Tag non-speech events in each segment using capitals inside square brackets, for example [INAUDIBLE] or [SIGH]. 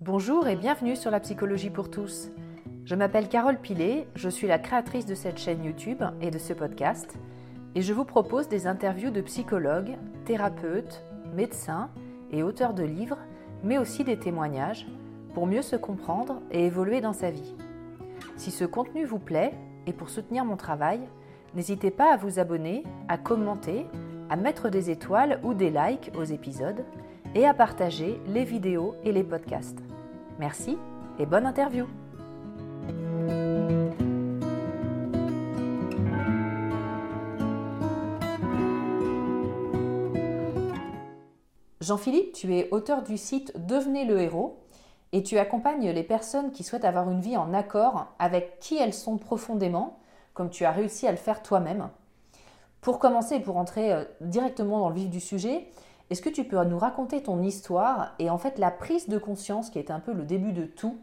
Bonjour et bienvenue sur la psychologie pour tous. Je m'appelle Carole Pilet, je suis la créatrice de cette chaîne YouTube et de ce podcast, et je vous propose des interviews de psychologues, thérapeutes, médecins et auteurs de livres, mais aussi des témoignages pour mieux se comprendre et évoluer dans sa vie. Si ce contenu vous plaît et pour soutenir mon travail, n'hésitez pas à vous abonner, à commenter, à mettre des étoiles ou des likes aux épisodes et à partager les vidéos et les podcasts. Merci et bonne interview Jean-Philippe, tu es auteur du site Devenez le héros et tu accompagnes les personnes qui souhaitent avoir une vie en accord avec qui elles sont profondément, comme tu as réussi à le faire toi-même. Pour commencer et pour entrer euh, directement dans le vif du sujet, est-ce que tu peux nous raconter ton histoire et en fait la prise de conscience qui est un peu le début de tout,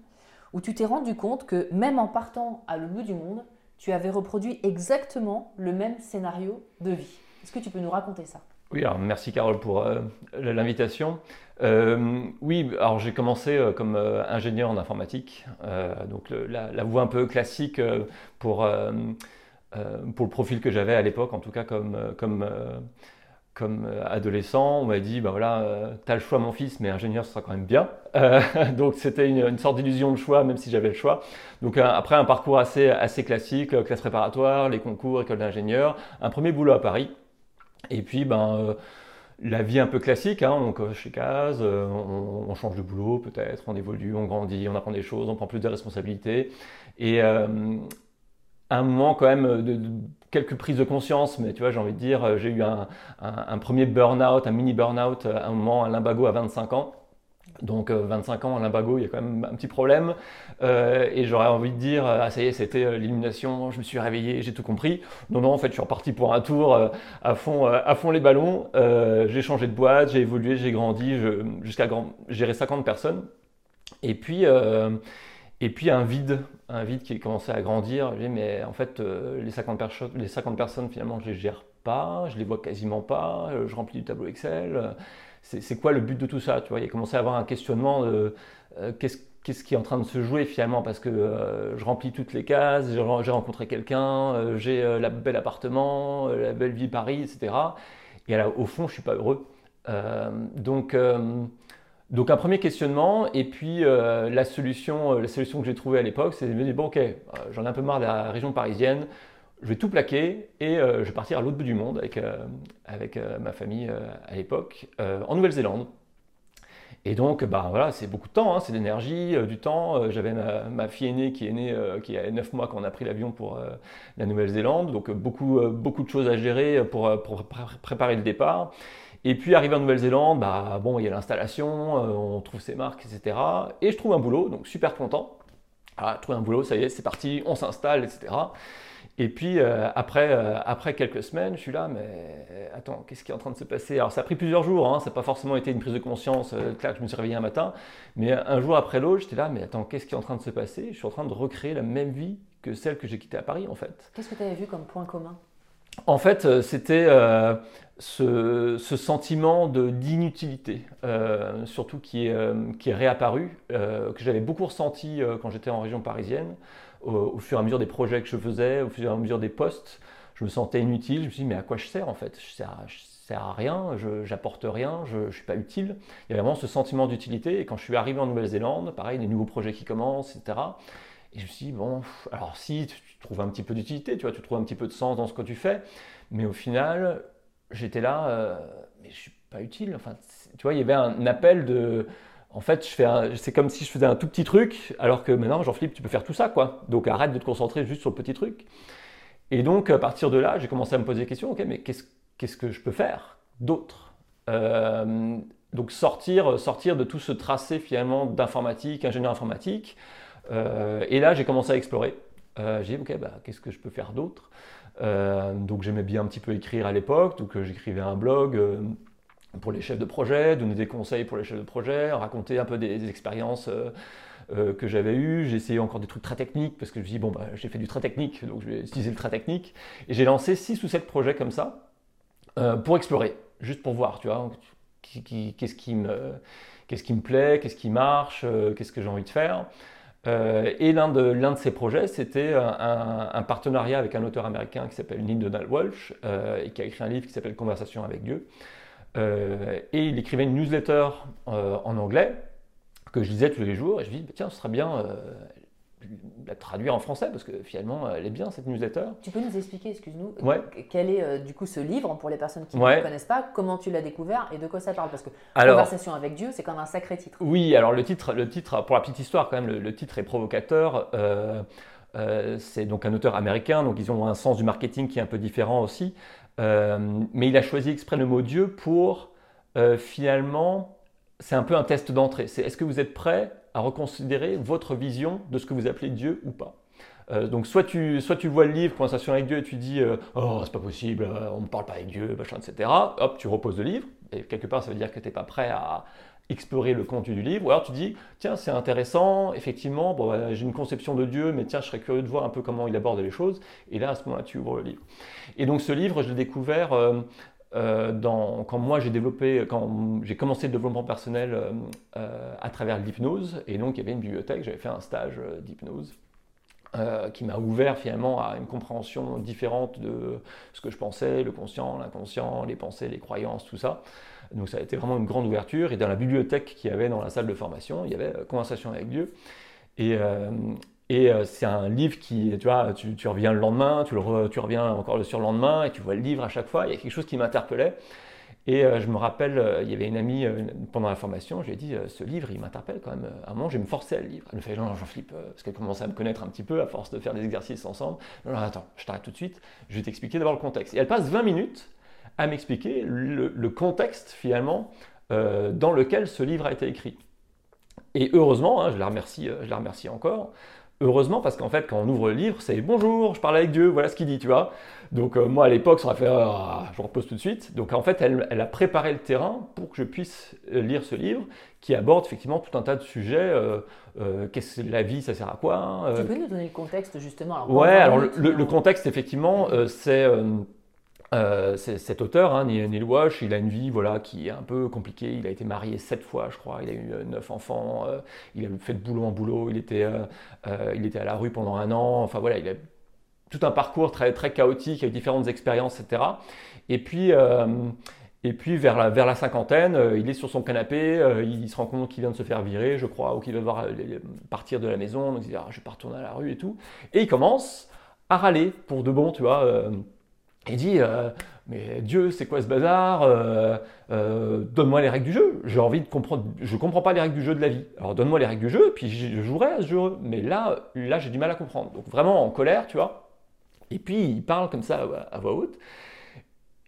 où tu t'es rendu compte que même en partant à le bout du monde, tu avais reproduit exactement le même scénario de vie? Est-ce que tu peux nous raconter ça? Oui, alors merci Carole pour euh, l'invitation. Euh, oui, alors j'ai commencé comme ingénieur en informatique, donc la, voie un peu classique pour, pour le profil que j'avais à l'époque, en tout cas comme, comme, comme adolescent. On m'a dit, bah voilà, tu as le choix mon fils, mais ingénieur ce sera quand même bien. [LAUGHS] donc c'était une, sorte d'illusion de choix, même si j'avais le choix. Donc après un parcours assez, assez classique, classe préparatoire, les concours, école d'ingénieur, un premier boulot à Paris. Et puis, ben, euh, la vie un peu classique, hein, on coche les cases, euh, on, change de boulot peut-être, on évolue, on grandit, on apprend des choses, on prend plus de responsabilités. Euh, un moment quand même de, quelques prises de conscience, mais tu vois, j'ai envie de dire, j'ai eu un, un premier burn-out, un mini burn-out, un moment, un limbago à 25 ans. Donc 25 euh, ans à limbago, il y a quand même un petit problème. Euh, et j'aurais envie de dire, ah ça y est, c'était euh, l'illumination, je me suis réveillé, j'ai tout compris. Non, non, en fait, je suis reparti pour un tour à, fond, à fond les ballons. j'ai changé de boîte, j'ai évolué, j'ai grandi, jusqu'à gérer 50 personnes. Et puis, et puis un vide, un vide qui commençait à grandir. J'ai mais en fait, les, 50 les 50 personnes, finalement, je les gère pas, je les vois quasiment pas, je remplis du tableau Excel c'est quoi le but de tout ça tu vois, Il a commencé à avoir un questionnement de euh, qu'est-ce qui est en train de se jouer finalement? Parce que euh, je remplis toutes les cases, j'ai rencontré quelqu'un, euh, j'ai la belle appartement, la belle vie Paris, etc. Et là, au fond, je suis pas heureux. donc, donc un premier questionnement et puis la solution, la solution que j'ai trouvée à l'époque, c'est de me dire bon ok, j'en ai un peu marre de la région parisienne, je vais tout plaquer et euh, je vais partir à l'autre bout du monde avec, euh, avec euh, ma famille à l'époque, en Nouvelle-Zélande. Et donc, bah, voilà, c'est beaucoup de temps, hein, c'est d'énergie, du temps. J'avais ma, fille aînée qui est née, qui a 9 mois quand on a pris l'avion pour la Nouvelle-Zélande. Donc, beaucoup, beaucoup de choses à gérer pour, pour préparer le départ. Et puis, arrivé en Nouvelle-Zélande, bah, bon, il y a l'installation, on trouve ses marques, etc. Et je trouve un boulot, donc super content. Ah, trouver un boulot, ça y est, c'est parti, on s'installe, etc. Et puis après, après quelques semaines, je suis là, mais attends, qu'est-ce qui est en train de se passer? Alors ça a pris plusieurs jours, hein, ça n'a pas forcément été une prise de conscience, clac, je me suis réveillé un matin, mais un jour après l'autre, j'étais là, mais attends, qu'est-ce qui est en train de se passer? Je suis en train de recréer la même vie que celle que j'ai quittée à Paris en fait. Qu'est-ce que tu avais vu comme point commun? En fait, c'était ce, sentiment d'inutilité, euh, surtout qui est, euh, qui est réapparu, euh, que j'avais beaucoup ressenti quand j'étais en région parisienne, au, fur et à mesure des projets que je faisais, au fur et à mesure des postes, je me sentais inutile, je me suis dit mais à quoi je sers en fait? Je sers, je sers à rien, je n'apporte rien, je ne suis pas utile. Il y avait vraiment ce sentiment d'utilité. Et quand je suis arrivé en Nouvelle-Zélande, pareil, des nouveaux projets qui commencent, etc. Et je me suis dit, bon, alors si tu trouves un petit peu d'utilité, tu vois, tu trouves un petit peu de sens dans ce que tu fais, mais au final, j'étais là, euh, mais je suis pas utile. Enfin, tu vois, il y avait un appel de. En fait, je fais c'est comme si je faisais un tout petit truc, alors que maintenant, Jean-Philippe, tu peux faire tout ça, quoi. Donc arrête de te concentrer juste sur le petit truc. Et donc, à partir de là, j'ai commencé à me poser des questions. Ok, mais qu'est-ce, que je peux faire d'autre? Euh, Donc sortir, sortir de tout ce tracé finalement d'informatique, ingénieur informatique. Euh, et là, j'ai commencé à explorer. J'ai dit, ok, bah, qu'est-ce que je peux faire d'autre? Euh, donc j'aimais bien un petit peu écrire à l'époque, donc euh, j'écrivais un blog euh, pour les chefs de projet, donner des conseils pour les chefs de projet, raconter un peu des, expériences que j'avais eues. J'ai essayé encore des trucs très techniques parce que je me dis, bon, bah, j'ai fait du très technique, donc je vais utiliser le très technique. Et j'ai lancé 6 ou 7 projets comme ça pour explorer, juste pour voir, tu vois, qu'est-ce qui, me, qu'est-ce qui me plaît, qu'est-ce qui marche, qu'est-ce que j'ai envie de faire. Euh, et l'un de, l'un de ces projets, c'était un, partenariat avec un auteur américain qui s'appelle Neil Donald Walsh euh, et qui a écrit un livre qui s'appelle Conversation avec Dieu. Euh, et il écrivait une newsletter en anglais que je lisais tous les jours et je me dis tiens ce serait bien la traduire en français parce que finalement elle est bien cette newsletter. Tu peux nous expliquer, excuse-nous, ouais. quel est euh, du coup ce livre pour les personnes qui ne connaissent pas, comment tu l'as découvert et de quoi ça parle? Parce que Conversation avec Dieu, c'est quand même un sacré titre. Oui, alors le titre, le titre pour la petite histoire quand même, le, titre est provocateur. Euh, euh, c'est donc un auteur américain, donc ils ont un sens du marketing qui est un peu différent aussi. mais il a choisi exprès le mot Dieu pour finalement, c'est un peu un test d'entrée. C'est est-ce que vous êtes prêt à reconsidérer votre vision de ce que vous appelez Dieu ou pas. Euh, donc soit tu, soit tu vois le livre Conversation avec Dieu et tu dis euh, oh c'est pas possible, euh, on ne parle pas avec Dieu, machin, etc. Hop, tu reposes le livre et quelque part ça veut dire que tu n'es pas prêt à explorer le contenu du livre. Ou alors tu dis tiens c'est intéressant, effectivement, bon, bah, j'ai une conception de Dieu, mais tiens je serais curieux de voir un peu comment il aborde les choses. Et là à ce moment-là tu ouvres le livre. Et donc ce livre je l'ai découvert euh, quand moi j'ai développé, quand j'ai commencé le développement personnel euh, euh, à travers l'hypnose, et donc il y avait une bibliothèque, j'avais fait un stage d'hypnose. qui m'a ouvert finalement à une compréhension différente de ce que je pensais, le conscient, l'inconscient, les pensées, les croyances, tout ça. Donc ça a été vraiment une grande ouverture. Et dans la bibliothèque qu'il y avait dans la salle de formation, il y avait Conversation avec Dieu. Et euh, c'est un livre qui, tu vois, tu, reviens le lendemain, tu, reviens encore le surlendemain, et tu vois le livre à chaque fois. Il y a quelque chose qui m'interpellait. Et euh, je me rappelle, euh, il y avait une amie pendant la formation, je lui ai dit, ce livre, il m'interpelle quand même. À un moment, je vais me forcer à le lire. Elle me fait, non, Jean-Philippe, parce qu'elle commençait à me connaître un petit peu à force de faire des exercices ensemble. Non, non, attends, je t'arrête tout de suite, je vais t'expliquer d'abord le contexte. Et elle passe 20 minutes à m'expliquer le, contexte, finalement, dans lequel ce livre a été écrit. Et heureusement, hein, je, la remercie, je la remercie encore, Heureusement, parce qu'en fait, quand on ouvre le livre, c'est bonjour, je parle avec Dieu, voilà ce qu'il dit, tu vois. Donc, euh, moi, à l'époque, ça aurait fait, ah, je repose tout de suite. Donc, en fait, elle, a préparé le terrain pour que je puisse euh, lire ce livre qui aborde effectivement tout un tas de sujets. Euh, qu'est-ce que la vie, ça sert à quoi hein, Tu peux nous donner le contexte, justement alors, Ouais, alors le, contexte, effectivement, c'est euh, cet auteur, hein, Neil Wash, il a une vie voilà, qui est un peu compliquée. Il a été marié sept fois, je crois. Il a eu euh, neuf enfants. Euh, il a fait de boulot en boulot. Il était, il était à la rue pendant un an. Enfin voilà, il a tout un parcours très, très chaotique avec différentes expériences, etc. Et puis, et puis vers, la, vers la cinquantaine, il est sur son canapé. il se rend compte qu'il vient de se faire virer, je crois, ou qu'il va devoir partir de la maison. Donc il dit ah, Je vais pas retourner à la rue et tout. Et il commence à râler pour de bon, tu vois il dit euh, Mais Dieu, c'est quoi ce bazar euh, euh, Donne-moi les règles du jeu. J'ai envie de comprendre. Je ne comprends pas les règles du jeu de la vie. Alors donne-moi les règles du jeu, puis je jouerai à ce jeu. Mais là, là j'ai du mal à comprendre. Donc vraiment en colère, tu vois. Et puis il parle comme ça à voix haute.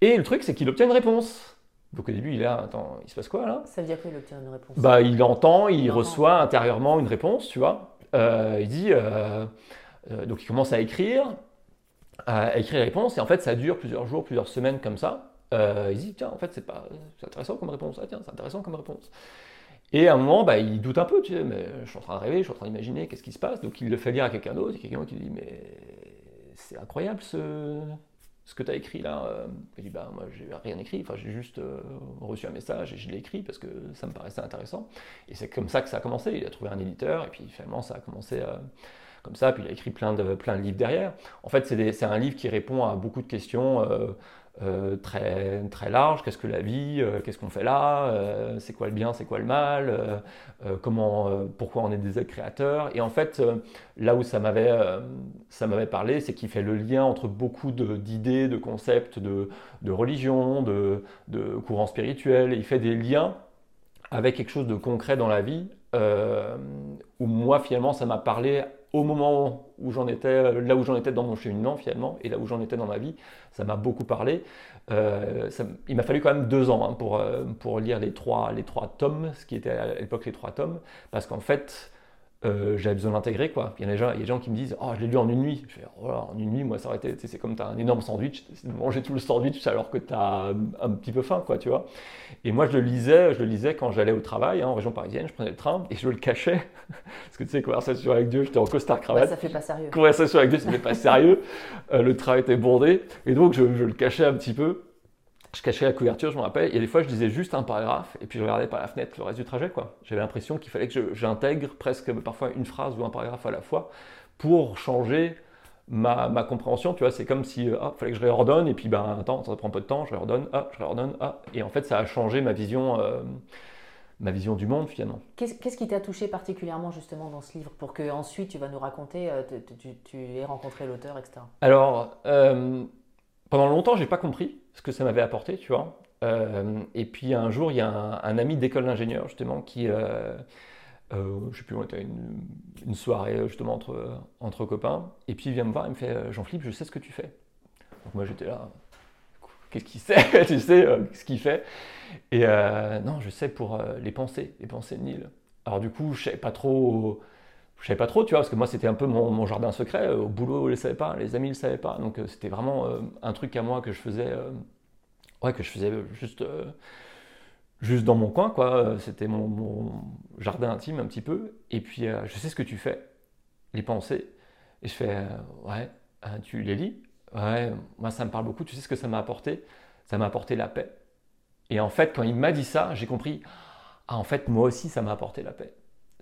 Et le truc, c'est qu'il obtient une réponse. Donc au début, il est là, attends, il se passe quoi là? Ça veut dire qu'il obtient une réponse? Bah, il entend, il, reçoit intérieurement une réponse, tu vois. il dit, donc il commence à écrire, à écrire les réponses. Et en fait, ça dure plusieurs jours, plusieurs semaines comme ça. Euh, il dit, tiens, en fait, c'est pas intéressant comme réponse. Ah, tiens, c'est intéressant comme réponse. Et à un moment, bah, il doute un peu, tu sais, mais je suis en train de rêver, je suis en train d'imaginer qu'est-ce qui se passe. Donc il le fait lire à quelqu'un d'autre, et quelqu'un qui dit, mais c'est incroyable ce, ce que tu as écrit là. Il dit, bah, moi, j'ai rien écrit, enfin, j'ai juste euh, reçu un message et je l'ai écrit parce que ça me paraissait intéressant. Et c'est comme ça que ça a commencé. Il a trouvé un éditeur, et puis finalement, ça a commencé à ça, puis il a écrit plein de, plein de livres derrière. En fait, c'est un livre qui répond à beaucoup de questions euh, euh, très, très larges. Qu'est-ce que la vie euh, Qu'est-ce qu'on fait là C'est quoi le bien C'est quoi le mal comment, Pourquoi on est des créateurs Et en fait, là où ça m'avait parlé, c'est qu'il fait le lien entre beaucoup d'idées, de, concepts, de, de religion, de, de courants spirituels. Il fait des liens avec quelque chose de concret dans la vie, où moi, finalement, ça m'a parlé au moment où j'en étais, là où j'en étais dans mon cheminement finalement, et là où j'en étais dans ma vie, ça m'a beaucoup parlé. Euh, il m'a fallu quand même deux ans hein, pour, euh, pour lire les trois, les trois tomes, ce qui était à l'époque les trois tomes, parce qu'en fait, euh, j'avais besoin d'intégrer quoi. Il y a des gens, il y a des gens qui me disent oh je l'ai lu en une nuit. Je fais oh en une nuit moi ça aurait été c'est comme tu as un énorme sandwich, de manger tout le sandwich alors que tu as un petit peu faim quoi tu vois. Et moi je le lisais, je le lisais quand j'allais au travail hein, en région parisienne, je prenais le train et je le cachais [LAUGHS] parce que tu sais conversation avec Dieu, j'étais en costard cravate. ça fait pas sérieux. Conversation avec Dieu, c'était pas sérieux. Euh, le train était bondé et donc je, je le cachais un petit peu je cachais la couverture, je me rappelle, et des fois je disais juste un paragraphe, et puis je regardais par la fenêtre le reste du trajet. quoi. J'avais l'impression qu'il fallait que j'intègre presque parfois une phrase ou un paragraphe à la fois pour changer ma, ma compréhension. Tu vois, c'est comme si, ah, fallait que je réordonne, et puis ben attends, ça prend peu de temps, je réordonne, ah, je réordonne, ah. Et en fait, ça a changé ma vision. Euh, ma vision du monde finalement. Qu'est-ce qui t'a touché particulièrement justement dans ce livre pour que ensuite tu vas nous raconter, euh, tu, tu, aies rencontré l'auteur, etc. Alors, euh, pendant longtemps, j'ai pas compris ce que ça m'avait apporté, tu vois. Euh, et puis un jour, il y a un, ami d'école d'ingénieur justement qui, euh, euh, je sais plus, on était une, une soirée justement entre, entre copains, et puis il vient me voir, il me fait Jean-Philippe, je sais ce que tu fais. Donc moi j'étais là, qu'est-ce qu'il sait [LAUGHS] Tu sais ce qu'il fait? Et non, je sais pour les pensées, les pensées de Nil. Alors du coup, je savais pas trop je savais pas trop, tu vois, parce que moi c'était un peu mon, jardin secret. Au boulot, ils le savaient pas, les amis ne le savaient pas. Donc euh, c'était vraiment euh, un truc à moi que je faisais, euh, ouais, que je faisais juste, juste dans mon coin, quoi. C'était mon, jardin intime un petit peu. Et puis je sais ce que tu fais, les pensées. Et je fais, ouais, tu les lis Ouais, moi ça me parle beaucoup. Tu sais ce que ça m'a apporté? Ça m'a apporté la paix. Et en fait, quand il m'a dit ça, j'ai compris, ah en fait, moi aussi ça m'a apporté la paix.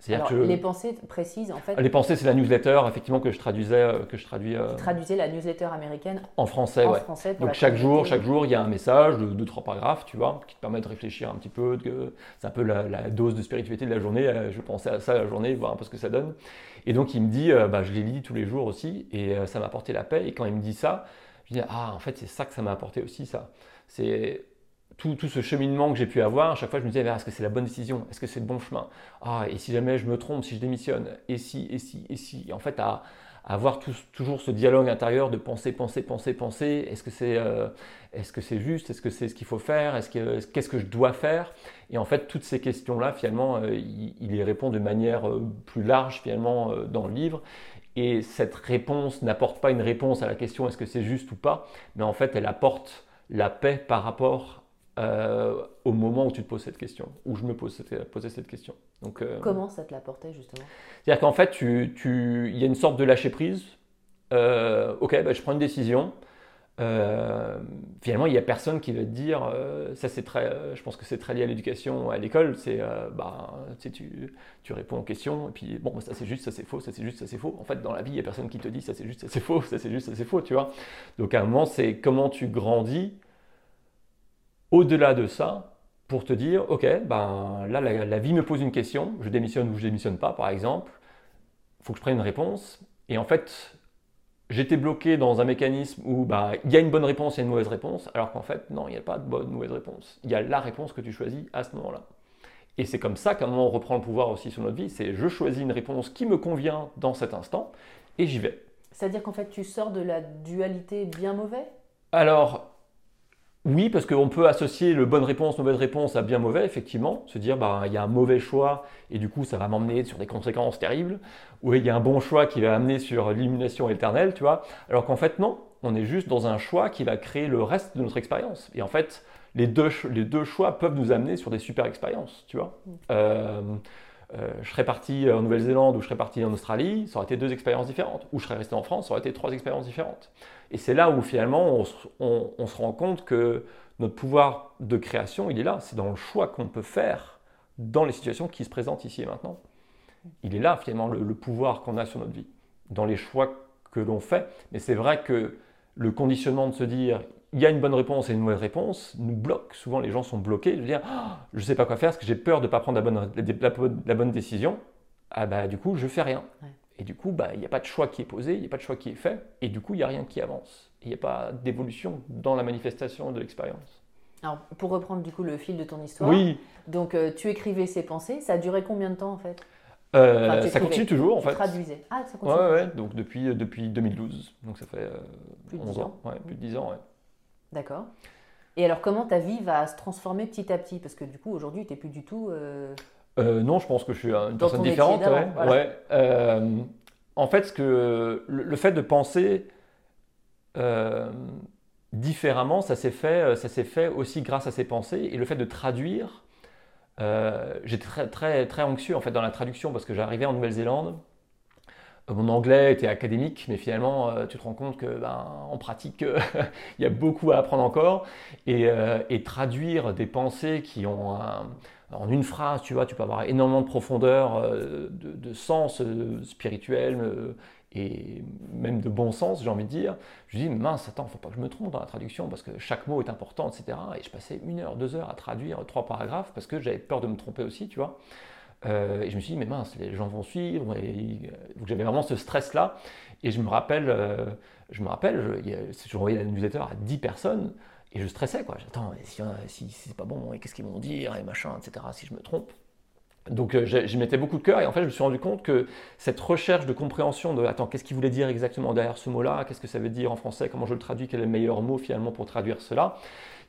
Alors, les pensées précises, en fait. Les pensées, c'est la newsletter, effectivement, que je traduisais, euh, que je traduis. Euh, traduisais la newsletter américaine. En français, en Français Donc chaque jour, chaque jour, il y a un message de deux trois paragraphes, tu vois, qui te permet de réfléchir un petit peu. C'est un peu la, dose de spiritualité de la journée. Euh, je pensais à ça la journée, voir un peu ce que ça donne. Et donc il me dit, bah, je les lis tous les jours aussi, et ça m'a apporté la paix. Et quand il me dit ça, je dis, ah, en fait, c'est ça que ça m'a apporté aussi, ça. C'est tout, ce cheminement que j'ai pu avoir, à chaque fois je me disais, est-ce que c'est la bonne décision? Est-ce que c'est le bon chemin? Ah, et si jamais je me trompe, si je démissionne? Et si, et si, et si? En fait, à, avoir toujours ce dialogue intérieur de penser, penser, penser, penser. Est-ce que c'est euh, est -ce c'est juste? Est-ce que c'est ce qu'il faut faire? Est-ce que Qu'est-ce que je dois faire? Et en fait, toutes ces questions-là, finalement, euh, il, il, y répond de manière euh, plus large, finalement, dans le livre. Et cette réponse n'apporte pas une réponse à la question est-ce que c'est juste ou pas, mais en fait, elle apporte la paix par rapport euh, au moment où tu te poses cette question, où je me pose cette, posais cette question. Donc, euh, Comment ça te l'apportait justement? C'est-à-dire qu'en fait, il tu, y a une sorte de lâcher prise. Euh, ok, bah, je prends une décision. finalement, il n'y a personne qui va te dire, ça c'est très, je pense que c'est très lié à l'éducation, à l'école, c'est, bah, tu, tu, tu, réponds aux questions, et puis bon, bah, ça c'est juste, ça c'est faux, ça c'est juste, ça c'est faux. En fait, dans la vie, il n'y a personne qui te dit, ça c'est juste, ça c'est faux, ça c'est juste, ça c'est faux, tu vois. Donc à un moment, c'est comment tu grandis au-delà de ça, pour te dire, ok, ben là la, vie me pose une question, je démissionne ou je démissionne pas, par exemple, il faut que je prenne une réponse. Et en fait, j'étais bloqué dans un mécanisme où ben, il y a une bonne réponse, il y a une mauvaise réponse, alors qu'en fait, non, il n'y a pas de bonne ou mauvaise réponse. Il y a la réponse que tu choisis à ce moment-là. Et c'est comme ça qu'à un moment on reprend le pouvoir aussi sur notre vie, c'est je choisis une réponse qui me convient dans cet instant et j'y vais. C'est-à-dire qu'en fait tu sors de la dualité bien mauvais Alors, oui, parce qu'on peut associer le bonne réponse, mauvaise réponse à bien mauvais, effectivement. Se dire, bah, il y a un mauvais choix et du coup, ça va m'emmener sur des conséquences terribles. Ou il y a un bon choix qui va amener sur l'illumination éternelle, tu vois. Alors qu'en fait, non. on est juste dans un choix qui va créer le reste de notre expérience. Et en fait, les deux, les deux choix peuvent nous amener sur des super expériences, tu vois. Mm. Euh, euh, je serais parti en Nouvelle-Zélande ou je serais parti en Australie, ça aurait été deux expériences différentes. Ou je serais resté en France, ça aurait été trois expériences différentes. Et c'est là où finalement on, se rend compte que notre pouvoir de création, il est là. C'est dans le choix qu'on peut faire dans les situations qui se présentent ici et maintenant. Il est là finalement le, pouvoir qu'on a sur notre vie, dans les choix que l'on fait. Mais c'est vrai que le conditionnement de se dire il y a une bonne réponse et une mauvaise réponse nous bloque. Souvent, les gens sont bloqués. Veux dire, ah, je ne sais pas quoi faire parce que j'ai peur de ne pas prendre la bonne, la, bonne décision. Ah bah, du coup, je fais rien. Et du coup, bah, il n'y a pas de choix qui est posé, il n'y a pas de choix qui est fait. Et du coup, il n'y a rien qui avance. Il n'y a pas d'évolution dans la manifestation de l'expérience. Alors, pour reprendre du coup le fil de ton histoire, oui. donc euh, tu écrivais ces pensées, ça a duré combien de temps en fait? Euh, ça continue toujours en tu fait. traduisais. Ah, ça continue. Ouais, ouais, donc depuis, depuis 2012. Donc ça fait euh, plus de 11 ans. Ouais, plus de 10 ans, ouais. D'accord. Et alors, comment ta vie va se transformer petit à petit? Parce que du coup, aujourd'hui, tu n'es plus du tout. Euh, euh, non, je pense que je suis une personne différente. Ouais. Euh, en fait, ce que, le, fait de penser différemment, ça s'est fait, ça s'est fait aussi grâce à ces pensées. Et le fait de traduire, j'étais très, très, très anxieux en fait dans la traduction parce que j'arrivais en Nouvelle-Zélande mon anglais était académique, mais finalement, euh, tu te rends compte que, ben, en pratique, [LAUGHS] il y a beaucoup à apprendre encore. Euh, et, traduire des pensées qui ont en une phrase, tu vois, tu peux avoir énormément de profondeur, euh, de, sens spirituel et même de bon sens, j'ai envie de dire. Je dis, mince, attends, faut pas que je me trompe dans la traduction parce que chaque mot est important, etc. Et je passais une heure, deux heures à traduire trois paragraphes parce que j'avais peur de me tromper aussi, tu vois. Euh, et je me suis dit, mais mince, les gens vont suivre. Et, j'avais vraiment ce stress-là. Et je me rappelle, euh, je me rappelle, je, envoyé la newsletter à 10 personnes et je stressais. Quoi. J'attends, si, si, c'est pas bon, qu'est-ce qu'ils vont dire, et machin, etc., si je me trompe. Donc euh, je, mettais beaucoup de cœur et en fait je me suis rendu compte que cette recherche de compréhension de attends qu'est-ce qu'il voulait dire exactement derrière ce mot-là, qu'est-ce que ça veut dire en français, comment je le traduis, quel est le meilleur mot finalement pour traduire cela,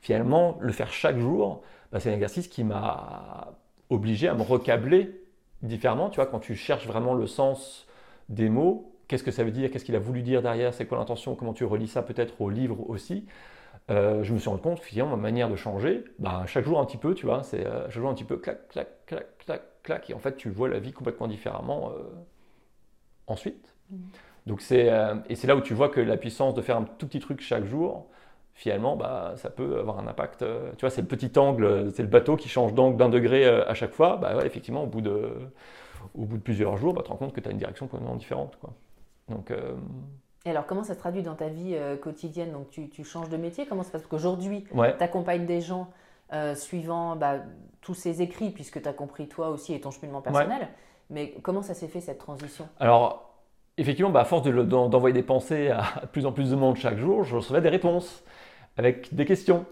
finalement le faire chaque jour, bah, c'est un exercice qui m'a obligé à me recabler différemment. Tu vois, quand tu cherches vraiment le sens des mots, qu'est-ce que ça veut dire, qu'est-ce qu'il a voulu dire derrière, c'est quoi l'intention, comment tu relis ça peut-être au livre aussi. Euh, je me suis rendu compte finalement ma manière de changer, bah, chaque jour un petit peu, tu vois, c'est euh, chaque jour un petit peu clac, clac, clac, clac, clac, et en fait tu vois la vie complètement différemment euh, ensuite. Mmh. Donc c'est et c'est là où tu vois que la puissance de faire un tout petit truc chaque jour, finalement, bah, ça peut avoir un impact. Tu vois, c'est le petit angle, c'est le bateau qui change d'angle d'un degré à chaque fois. Bah, effectivement, au bout, de, au bout de plusieurs jours, bah, tu te rends compte que tu as une direction complètement différente. Quoi. Donc, Et alors, comment ça se traduit dans ta vie quotidienne? Donc, tu, tu, changes de métier? Comment ça se passe? Parce qu'aujourd'hui, tu accompagnes des gens suivant bah, tous ces écrits, puisque tu as compris toi aussi et ton cheminement personnel. Mais comment ça s'est fait cette transition? Alors, effectivement, bah, à force d'envoyer de, des pensées à de plus en plus de monde chaque jour, je recevais des réponses avec des questions.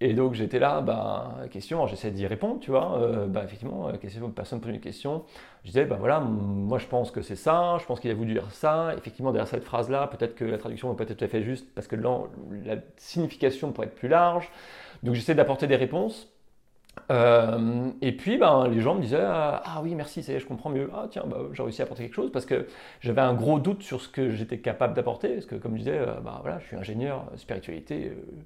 Et donc j'étais là, ben, question, j'essaie d'y répondre, tu vois. Euh, ben, effectivement, euh, personne pose une question. Je disais, ben voilà, moi je pense que c'est ça, je pense qu'il a voulu dire ça. Effectivement, derrière cette phrase-là, peut-être que la traduction n'est pas tout à fait juste parce que là, la signification pourrait être plus large. Donc j'essaie d'apporter des réponses. Euh, et puis, ben, les gens me disaient Ah oui, merci, ça je comprends mieux. Ah tiens, j'ai réussi à apporter quelque chose parce que j'avais un gros doute sur ce que j'étais capable d'apporter. Parce que, comme je disais, ben, voilà, je suis ingénieur spiritualité, euh,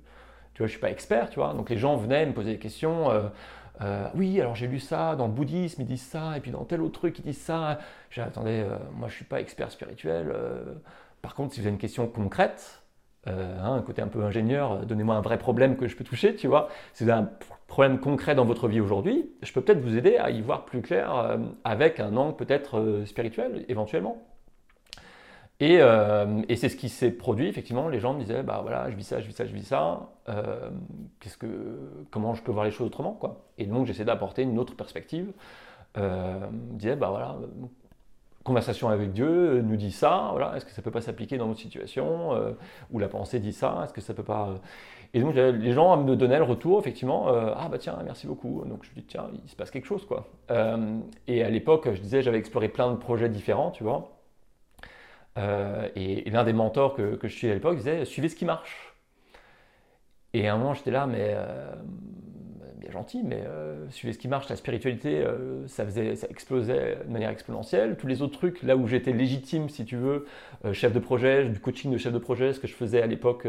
tu vois, je suis pas expert, tu vois. Donc, les gens venaient me poser des questions. oui, alors j'ai lu ça dans le bouddhisme, ils disent ça, et puis dans tel autre truc, ils disent ça. J'ai attendez, moi je suis pas expert spirituel. par contre, si vous avez une question concrète, hein, un côté un peu ingénieur, donnez-moi un vrai problème que je peux toucher, tu vois. C'est un problème concret dans votre vie aujourd'hui, je peux peut-être vous aider à y voir plus clair euh, avec un angle peut-être euh, spirituel éventuellement. Et, euh, et c'est ce qui s'est produit, effectivement, les gens me disaient, bah voilà, je vis ça, je vis ça, je vis ça, qu'est-ce que, comment je peux voir les choses autrement, quoi. Et donc j'essaie d'apporter une autre perspective, me disais, bah voilà, conversation avec Dieu nous dit ça, voilà, est-ce que ça peut pas s'appliquer dans notre situation, ou la pensée dit ça, est-ce que ça peut pas... Et donc les gens me donnaient le retour, effectivement, euh, ah bah tiens, merci beaucoup. Donc je dis, tiens, il se passe quelque chose, quoi. Euh, et à l'époque, je disais, j'avais exploré plein de projets différents, tu vois. Euh, et, l'un des mentors que, je suis à l'époque disait, suivez ce qui marche. Et à un moment, j'étais là, mais, bien gentil, mais euh, suivez ce qui marche, la spiritualité, euh, ça, faisait, ça explosait de manière exponentielle. Tous les autres trucs, là où j'étais légitime, si tu veux, euh, chef de projet, du coaching de chef de projet, ce que je faisais à l'époque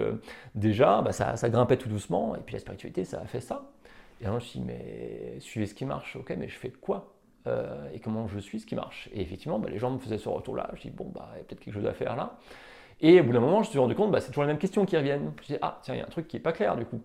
déjà, bah, ça, grimpait tout doucement. Et puis la spiritualité, ça a fait ça. Et alors je me suis dit, mais suivez ce qui marche, ok, mais je fais quoi? Et comment je suis ce qui marche Et effectivement, bah, les gens me faisaient ce retour-là. Je dis, bon, bah, il y a peut-être quelque chose à faire là. Et au bout d'un moment, je me suis rendu compte, bah, c'est toujours les mêmes questions qui reviennent. Je dis, ah, tiens, il y a un truc qui n'est pas clair du coup.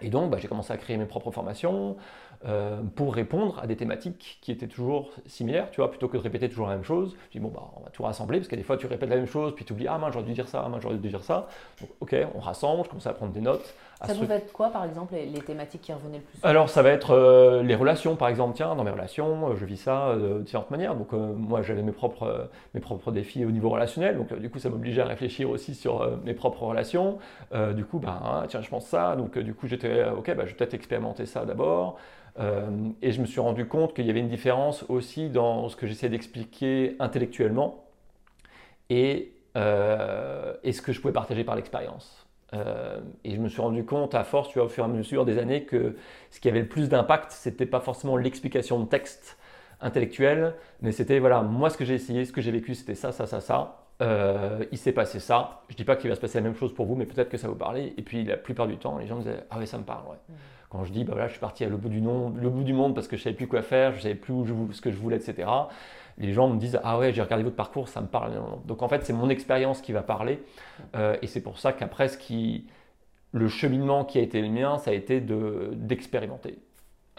Et donc, bah, j'ai commencé à créer mes propres formations euh, pour répondre à des thématiques qui étaient toujours similaires, tu vois, plutôt que de répéter toujours la même chose. Je dis, bon, bah, on va tout rassembler, parce que des fois, tu répètes la même chose, puis tu oublies, ah, mince, j'aurais dû dire ça, ah, j'aurais dû dire ça. Donc, ok, on rassemble, je commence à prendre des notes. Ça vous être quoi, par exemple, les, thématiques qui revenaient le plus Alors, ça va être euh, les relations, par exemple. Tiens, dans mes relations, euh, je vis ça de différentes manières. Donc, moi, j'avais mes propres, mes propres défis au niveau relationnel. Donc, du coup, ça m'obligeait à réfléchir aussi sur mes propres relations. du coup, bah, tiens, je pense ça. Donc, du coup, j'étais, ok, bah, je vais peut-être expérimenter ça d'abord. Euh, et je me suis rendu compte qu'il y avait une différence aussi dans ce que j'essayais d'expliquer intellectuellement et, euh, et, ce que je pouvais partager par l'expérience. Euh, et je me suis rendu compte à force, au fur et à mesure des années, que ce qui avait le plus d'impact, c'était pas forcément l'explication de texte intellectuel, mais c'était voilà, moi ce que j'ai essayé, ce que j'ai vécu, c'était ça, ça, ça, ça. il s'est passé ça. Je dis pas qu'il va se passer la même chose pour vous, mais peut-être que ça vous parlait. Et puis la plupart du temps, les gens disaient ah oui ça me parle. Ouais. Mmh. Quand je dis, bah voilà, je suis parti à le bout du, le bout du monde parce que je savais plus quoi faire, je savais plus où ce que je voulais, etc. Les gens me disent, ah ouais, j'ai regardé votre parcours, ça me parle. Donc en fait, c'est mon expérience qui va parler. Euh, et c'est pour ça qu'après, ce qui, le cheminement qui a été le mien, ça a été d'expérimenter.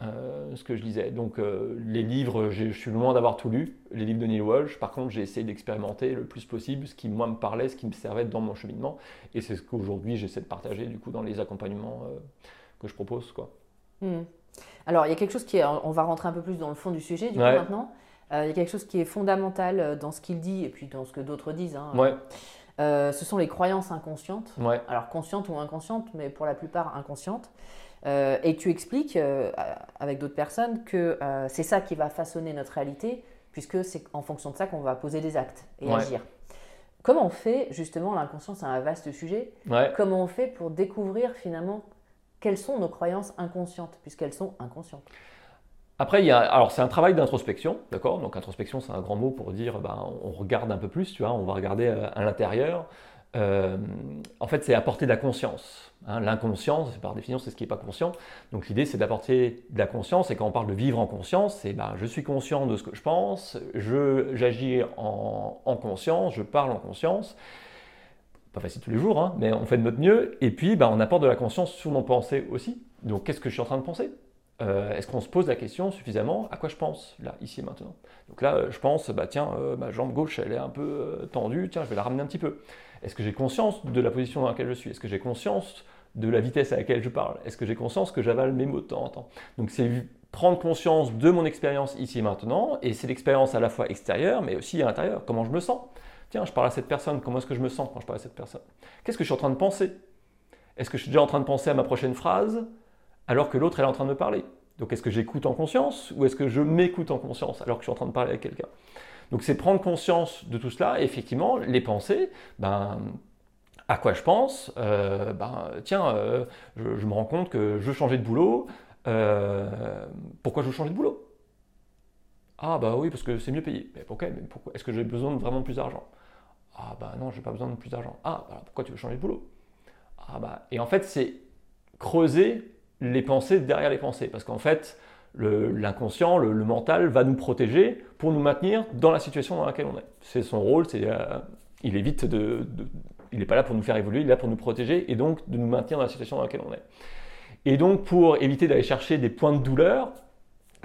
Euh, ce que je disais. Donc euh, les livres, je suis loin d'avoir tout lu, les livres de Neil Walsh. Par contre, j'ai essayé d'expérimenter le plus possible ce qui moi me parlait, ce qui me servait dans mon cheminement. Et c'est ce qu'aujourd'hui j'essaie de partager du coup dans les accompagnements que je propose. Quoi. Hmm. Alors, il y a quelque chose qui est, on va rentrer un peu plus dans le fond du sujet, du coup, maintenant. Euh, il y a quelque chose qui est fondamental euh, dans ce qu'il dit et puis dans ce que d'autres disent. Hein. Ouais. Euh, ce sont les croyances inconscientes. Ouais. Alors, conscientes ou inconscientes, mais pour la plupart inconscientes. et tu expliques avec d'autres personnes que c'est ça qui va façonner notre réalité, puisque c'est en fonction de ça qu'on va poser des actes et agir. Comment on fait, justement, l'inconscient, c'est un vaste sujet, comment on fait pour découvrir finalement quelles sont nos croyances inconscientes, puisqu'elles sont inconscientes après, il y a, alors c'est un travail d'introspection, d'accord? Donc introspection, c'est un grand mot pour dire, ben, on regarde un peu plus, tu vois, on va regarder euh, à, l'intérieur. Euh, en fait, c'est apporter de la conscience. Hein. L'inconscience, par définition, c'est ce qui n'est pas conscient. Donc l'idée, c'est d'apporter de la conscience. Et quand on parle de vivre en conscience, c'est ben, je suis conscient de ce que je pense, j'agis en, en, conscience, je parle en conscience pas facile tous les jours, hein, mais on fait de notre mieux. Et puis, bah, on apporte de la conscience sur nos pensées aussi. Donc, qu'est-ce que je suis en train de penser? Euh, Est-ce qu'on se pose la question suffisamment? À quoi je pense, là, ici et maintenant? Donc là, euh, je pense, bah, tiens, euh, ma jambe gauche, elle est un peu tendue, tiens, je vais la ramener un petit peu. Est-ce que j'ai conscience de la position dans laquelle je suis? Est-ce que j'ai conscience de la vitesse à laquelle je parle? Est-ce que j'ai conscience que j'avale mes mots de temps en temps? Donc, c'est prendre conscience de mon expérience ici et maintenant, et c'est l'expérience à la fois extérieure, mais aussi à l'intérieur, comment je me sens? Tiens, je parle à cette personne, comment est-ce que je me sens quand je parle à cette personne? Qu'est-ce que je suis en train de penser? Est-ce que je suis déjà en train de penser à ma prochaine phrase alors que l'autre est en train de me parler? Donc est-ce que j'écoute en conscience ou est-ce que je m'écoute en conscience alors que je suis en train de parler avec quelqu'un? Donc c'est prendre conscience de tout cela et effectivement, les pensées, ben, à quoi je pense? Euh, ben, Tiens, euh, je, me rends compte que je veux changer de boulot. Euh, pourquoi je veux changer de boulot? Ah bah oui, parce que c'est mieux payé. Mais mais pourquoi? Est-ce que j'ai besoin de vraiment plus d'argent? Ah bah non, j'ai pas besoin de plus d'argent. Ah, bah pourquoi tu veux changer de boulot? Ah bah. Et en fait, c'est creuser les pensées derrière les pensées. Parce qu'en fait, l'inconscient, le, mental va nous protéger pour nous maintenir dans la situation dans laquelle on est. C'est son rôle, c'est, euh, il évite de, Il n'est pas là pour nous faire évoluer, il est là pour nous protéger et donc de nous maintenir dans la situation dans laquelle on est. Et donc, pour éviter d'aller chercher des points de douleur,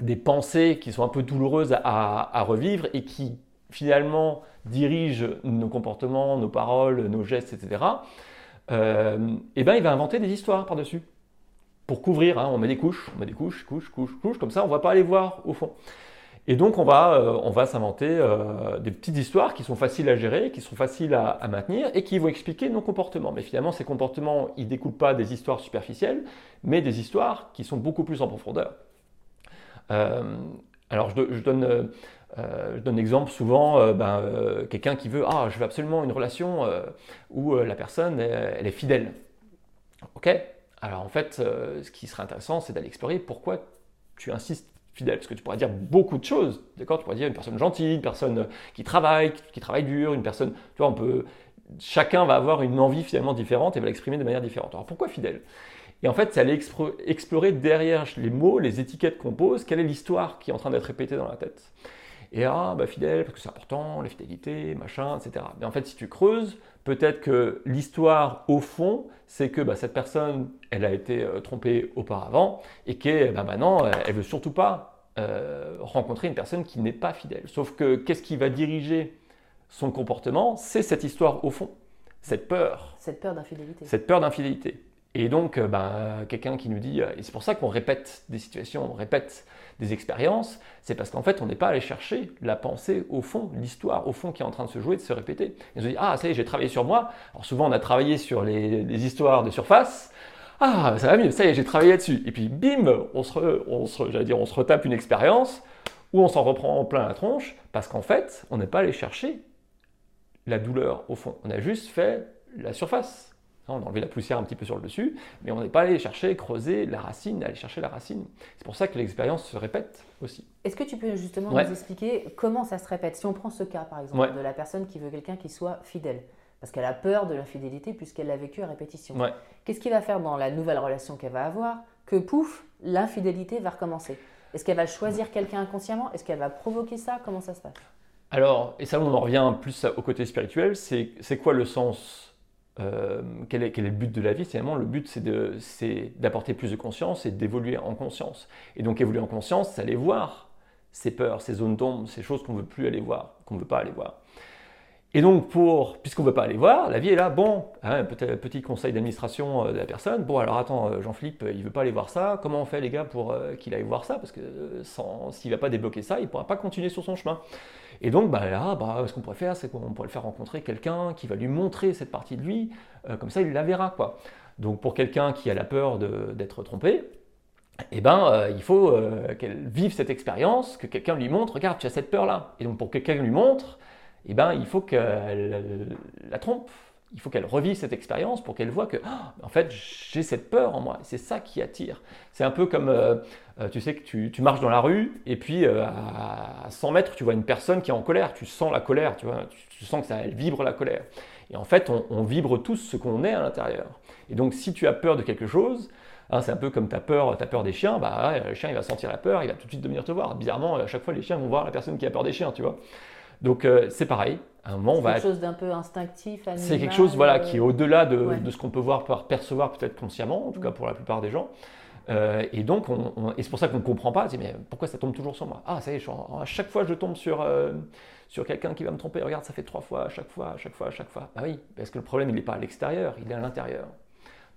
des pensées qui sont un peu douloureuses à revivre et qui finalement dirige nos comportements, nos paroles, nos gestes, etc., euh, eh ben, il va inventer des histoires par-dessus. Pour couvrir, hein, on met des couches, on met des couches, couches, couches, couches, comme ça on ne va pas aller voir au fond. Et donc on va, euh, va s'inventer euh, des petites histoires qui sont faciles à gérer, qui sont faciles à, à, maintenir et qui vont expliquer nos comportements. Mais finalement, ces comportements, ils ne découlent pas des histoires superficielles, mais des histoires qui sont beaucoup plus en profondeur. alors je, je donne euh, je donne l'exemple souvent, euh, ben, euh, quelqu'un qui veut, ah, je veux absolument une relation où la personne, elle, est fidèle. Ok? Alors en fait, ce qui serait intéressant, c'est d'aller explorer pourquoi tu insistes fidèle. Parce que tu pourrais dire beaucoup de choses, d'accord? Tu pourrais dire une personne gentille, une personne qui travaille, qui travaille dur, une personne, tu vois, on peut, chacun va avoir une envie finalement différente et va l'exprimer de manière différente. Alors pourquoi fidèle? Et en fait, c'est aller explorer derrière les mots, les étiquettes qu'on pose, quelle est l'histoire qui est en train d'être répétée dans la tête? Et ah, bah fidèle, parce que c'est important, la fidélité, machin, etc. Mais en fait, si tu creuses, peut-être que l'histoire, au fond, c'est que bah, cette personne, elle a été euh, trompée auparavant et que bah, maintenant, elle veut surtout pas euh, rencontrer une personne qui n'est pas fidèle. Sauf que qu'est-ce qui va diriger son comportement? C'est cette histoire, au fond, cette peur. Cette peur d'infidélité. Cette peur d'infidélité. Et donc, euh, bah, quelqu'un qui nous dit, et c'est pour ça qu'on répète des situations, on répète des expériences, c'est parce qu'en fait, on n'est pas allé chercher la pensée au fond, l'histoire au fond qui est en train de se jouer, de se répéter. Et on se dit, ah, ça y est, j'ai travaillé sur moi. Alors souvent, on a travaillé sur les, histoires de surface. Ah, ça va mieux, ça y est, j'ai travaillé là-dessus. Et puis, bim, on se, dire, on se retape une expérience où on s'en reprend en plein la tronche parce qu'en fait, on n'est pas allé chercher la douleur au fond. On a juste fait la surface. On a enlevé la poussière un petit peu sur le dessus, mais on n'est pas allé chercher, creuser la racine, aller chercher la racine. C'est pour ça que l'expérience se répète aussi. Est-ce que tu peux justement nous expliquer comment ça se répète? Si on prend ce cas, par exemple, de la personne qui veut quelqu'un qui soit fidèle, parce qu'elle a peur de l'infidélité puisqu'elle l'a vécu à répétition. Qu'est-ce qui va faire dans la nouvelle relation qu'elle va avoir? Que, pouf, l'infidélité va recommencer. Est-ce qu'elle va choisir quelqu'un inconsciemment? Est-ce qu'elle va provoquer ça? Comment ça se passe? Alors, et ça, on en revient plus au côté spirituel, c'est quoi le sens euh, quel, est, le but de la vie? Finalement, le but, c'est d'apporter plus de conscience et d'évoluer en conscience. Et donc, évoluer en conscience, c'est aller voir ces peurs, ces zones d'ombre, ces choses qu'on ne veut plus aller voir, qu'on ne veut pas aller voir. Et donc, pour, puisqu'on ne veut pas aller voir, la vie est là, bon, hein, petit conseil d'administration euh, de la personne, bon, alors attends, euh, Jean-Philippe, il ne veut pas aller voir ça, comment on fait les gars pour qu'il aille voir ça? Parce que s'il ne va pas débloquer ça, il ne pourra pas continuer sur son chemin. Et donc, bah, là, bah, ce qu'on pourrait faire, c'est qu'on pourrait le faire rencontrer quelqu'un qui va lui montrer cette partie de lui, euh, comme ça il la verra. Quoi. Donc, pour quelqu'un qui a la peur d'être trompé, eh ben, euh, il faut euh, qu'elle vive cette expérience, que quelqu'un lui montre, regarde, tu as cette peur-là. Et donc, pour que quelqu'un lui montre, eh ben, il faut qu'elle la trompe, il faut qu'elle revive cette expérience pour qu'elle voit que, ah, en fait, j'ai cette peur en moi. C'est ça qui attire. C'est un peu comme, euh, euh, tu sais, que tu, marches dans la rue et puis euh, à 100 mètres, tu vois une personne qui est en colère. Tu sens la colère, tu sens que ça elle vibre la colère. Et en fait, on, vibre tous ce qu'on est à l'intérieur. Et donc, si tu as peur de quelque chose, hein, c'est un peu comme tu as peur, as peur des chiens, bah, le chien il va sentir la peur, il va tout de suite venir te voir. Bizarrement, à chaque fois, les chiens vont voir la personne qui a peur des chiens, tu vois. Donc euh, c'est pareil. À un moment, on va. quelque chose d'un peu instinctif. C'est quelque chose voilà, qui est au-delà de, ce qu'on peut voir, percevoir peut-être consciemment, en tout cas pour la plupart des gens. Euh, et donc, on, c'est pour ça qu'on ne comprend pas. C'est mais pourquoi ça tombe toujours sur moi? Ah, ça y est, à chaque fois je tombe sur, euh, sur quelqu'un qui va me tromper. Regarde, ça fait trois fois, à chaque fois, à chaque fois, à chaque fois. Bah oui, parce que le problème, il n'est pas à l'extérieur, il est à l'intérieur.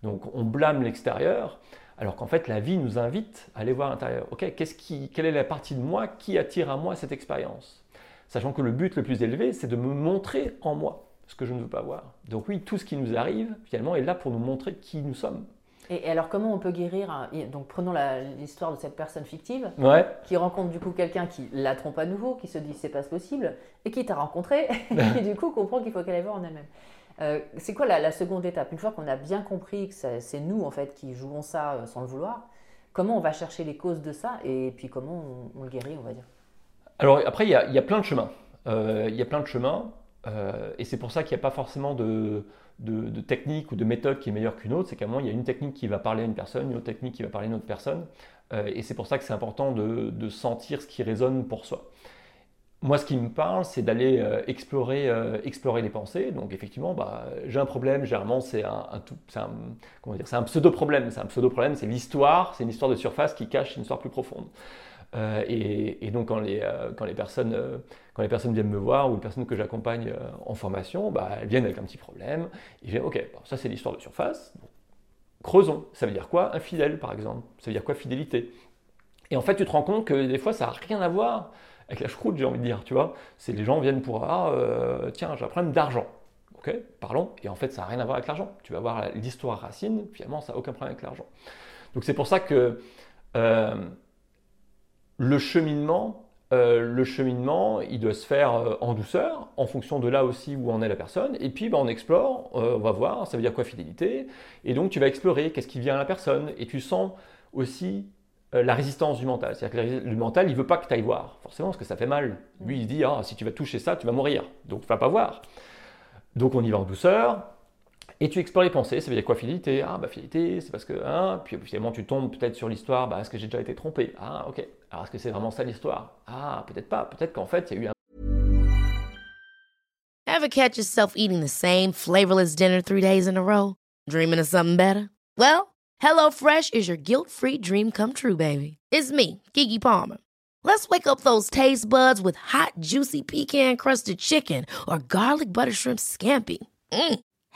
Donc, on blâme l'extérieur, alors qu'en fait, la vie nous invite à aller voir l'intérieur. Ok, qu'est-ce qui, quelle est la partie de moi qui attire à moi cette expérience? Sachant que le but le plus élevé, c'est de me montrer en moi ce que je ne veux pas voir. Donc oui, tout ce qui nous arrive, finalement, est là pour nous montrer qui nous sommes. Et, alors, comment on peut guérir Donc, prenons l'histoire de cette personne fictive qui rencontre du coup quelqu'un qui la trompe à nouveau, qui se dit c'est pas possible, et qui t'a rencontré, [LAUGHS] et du coup comprend qu'il faut qu'elle aille voir en elle-même. Euh, c'est quoi la, seconde étape? Une fois qu'on a bien compris que c'est nous en fait qui jouons ça euh, sans le vouloir, comment on va chercher les causes de ça? Et puis comment on le guérit, on va dire? Alors après, il y, a, plein de chemins. Euh, il y a plein de chemins. Euh, et c'est pour ça qu'il n'y a pas forcément de, technique ou de méthode qui est meilleure qu'une autre. C'est qu'à un moment, il y a une technique qui va parler à une personne, une autre technique qui va parler à une autre personne. Euh, et c'est pour ça que c'est important de, sentir ce qui résonne pour soi. Moi, ce qui me parle, c'est d'aller explorer, explorer les pensées. Donc, effectivement, bah, j'ai un problème. Généralement, c'est un, un, un pseudo-problème. C'est un pseudo-problème, c'est l'histoire. C'est une histoire de surface qui cache une histoire plus profonde. Euh, et, donc quand les, euh, quand, les personnes, euh, quand les personnes viennent me voir ou les personnes que j'accompagne en formation, bah, elles viennent avec un petit problème. Et je dis, ok, ça c'est l'histoire de surface. creusons. Ça veut dire quoi Infidèle, par exemple? Ça veut dire quoi fidélité? Et en fait, tu te rends compte que des fois, ça n'a rien à voir avec la chroute, j'ai envie de dire, tu vois. C'est les gens viennent pour, ah, tiens, j'ai un problème d'argent. Ok, parlons. Et en fait, ça n'a rien à voir avec l'argent. Tu vas voir l'histoire racine, finalement, ça n'a aucun problème avec l'argent. Donc c'est pour ça que le cheminement euh, le cheminement, il doit se faire euh, en douceur, en fonction de là aussi où en est la personne. Et puis, bah, on explore, euh, on va voir, ça veut dire quoi fidélité. Et donc, tu vas explorer qu'est-ce qui vient à la personne. Et tu sens aussi la résistance du mental. C'est-à-dire que le mental, il veut pas que tu ailles voir, forcément, parce que ça fait mal. Lui, il dit, ah, si tu vas toucher ça, tu vas mourir. Donc, tu vas pas voir. Donc, on y va en douceur. Et tu explores les pensées, ça veut dire quoi fidélité? Ah, bah fidélité, c'est parce que. Hein, puis finalement, tu tombes peut-être sur l'histoire, bah, est-ce que j'ai déjà été trompé? Ah, ok. Alors, est-ce que c'est vraiment ça l'histoire? Ah, peut-être pas. Peut-être qu'en fait, il y a eu un. Ever catch yourself eating the same flavorless dinner three days in a row? Dreaming of something better? Well, HelloFresh is your guilt free dream come true, baby. It's me, Kiki Palmer. Let's wake up those taste buds with hot, juicy pecan crusted chicken or garlic butter shrimp scampi. Mm.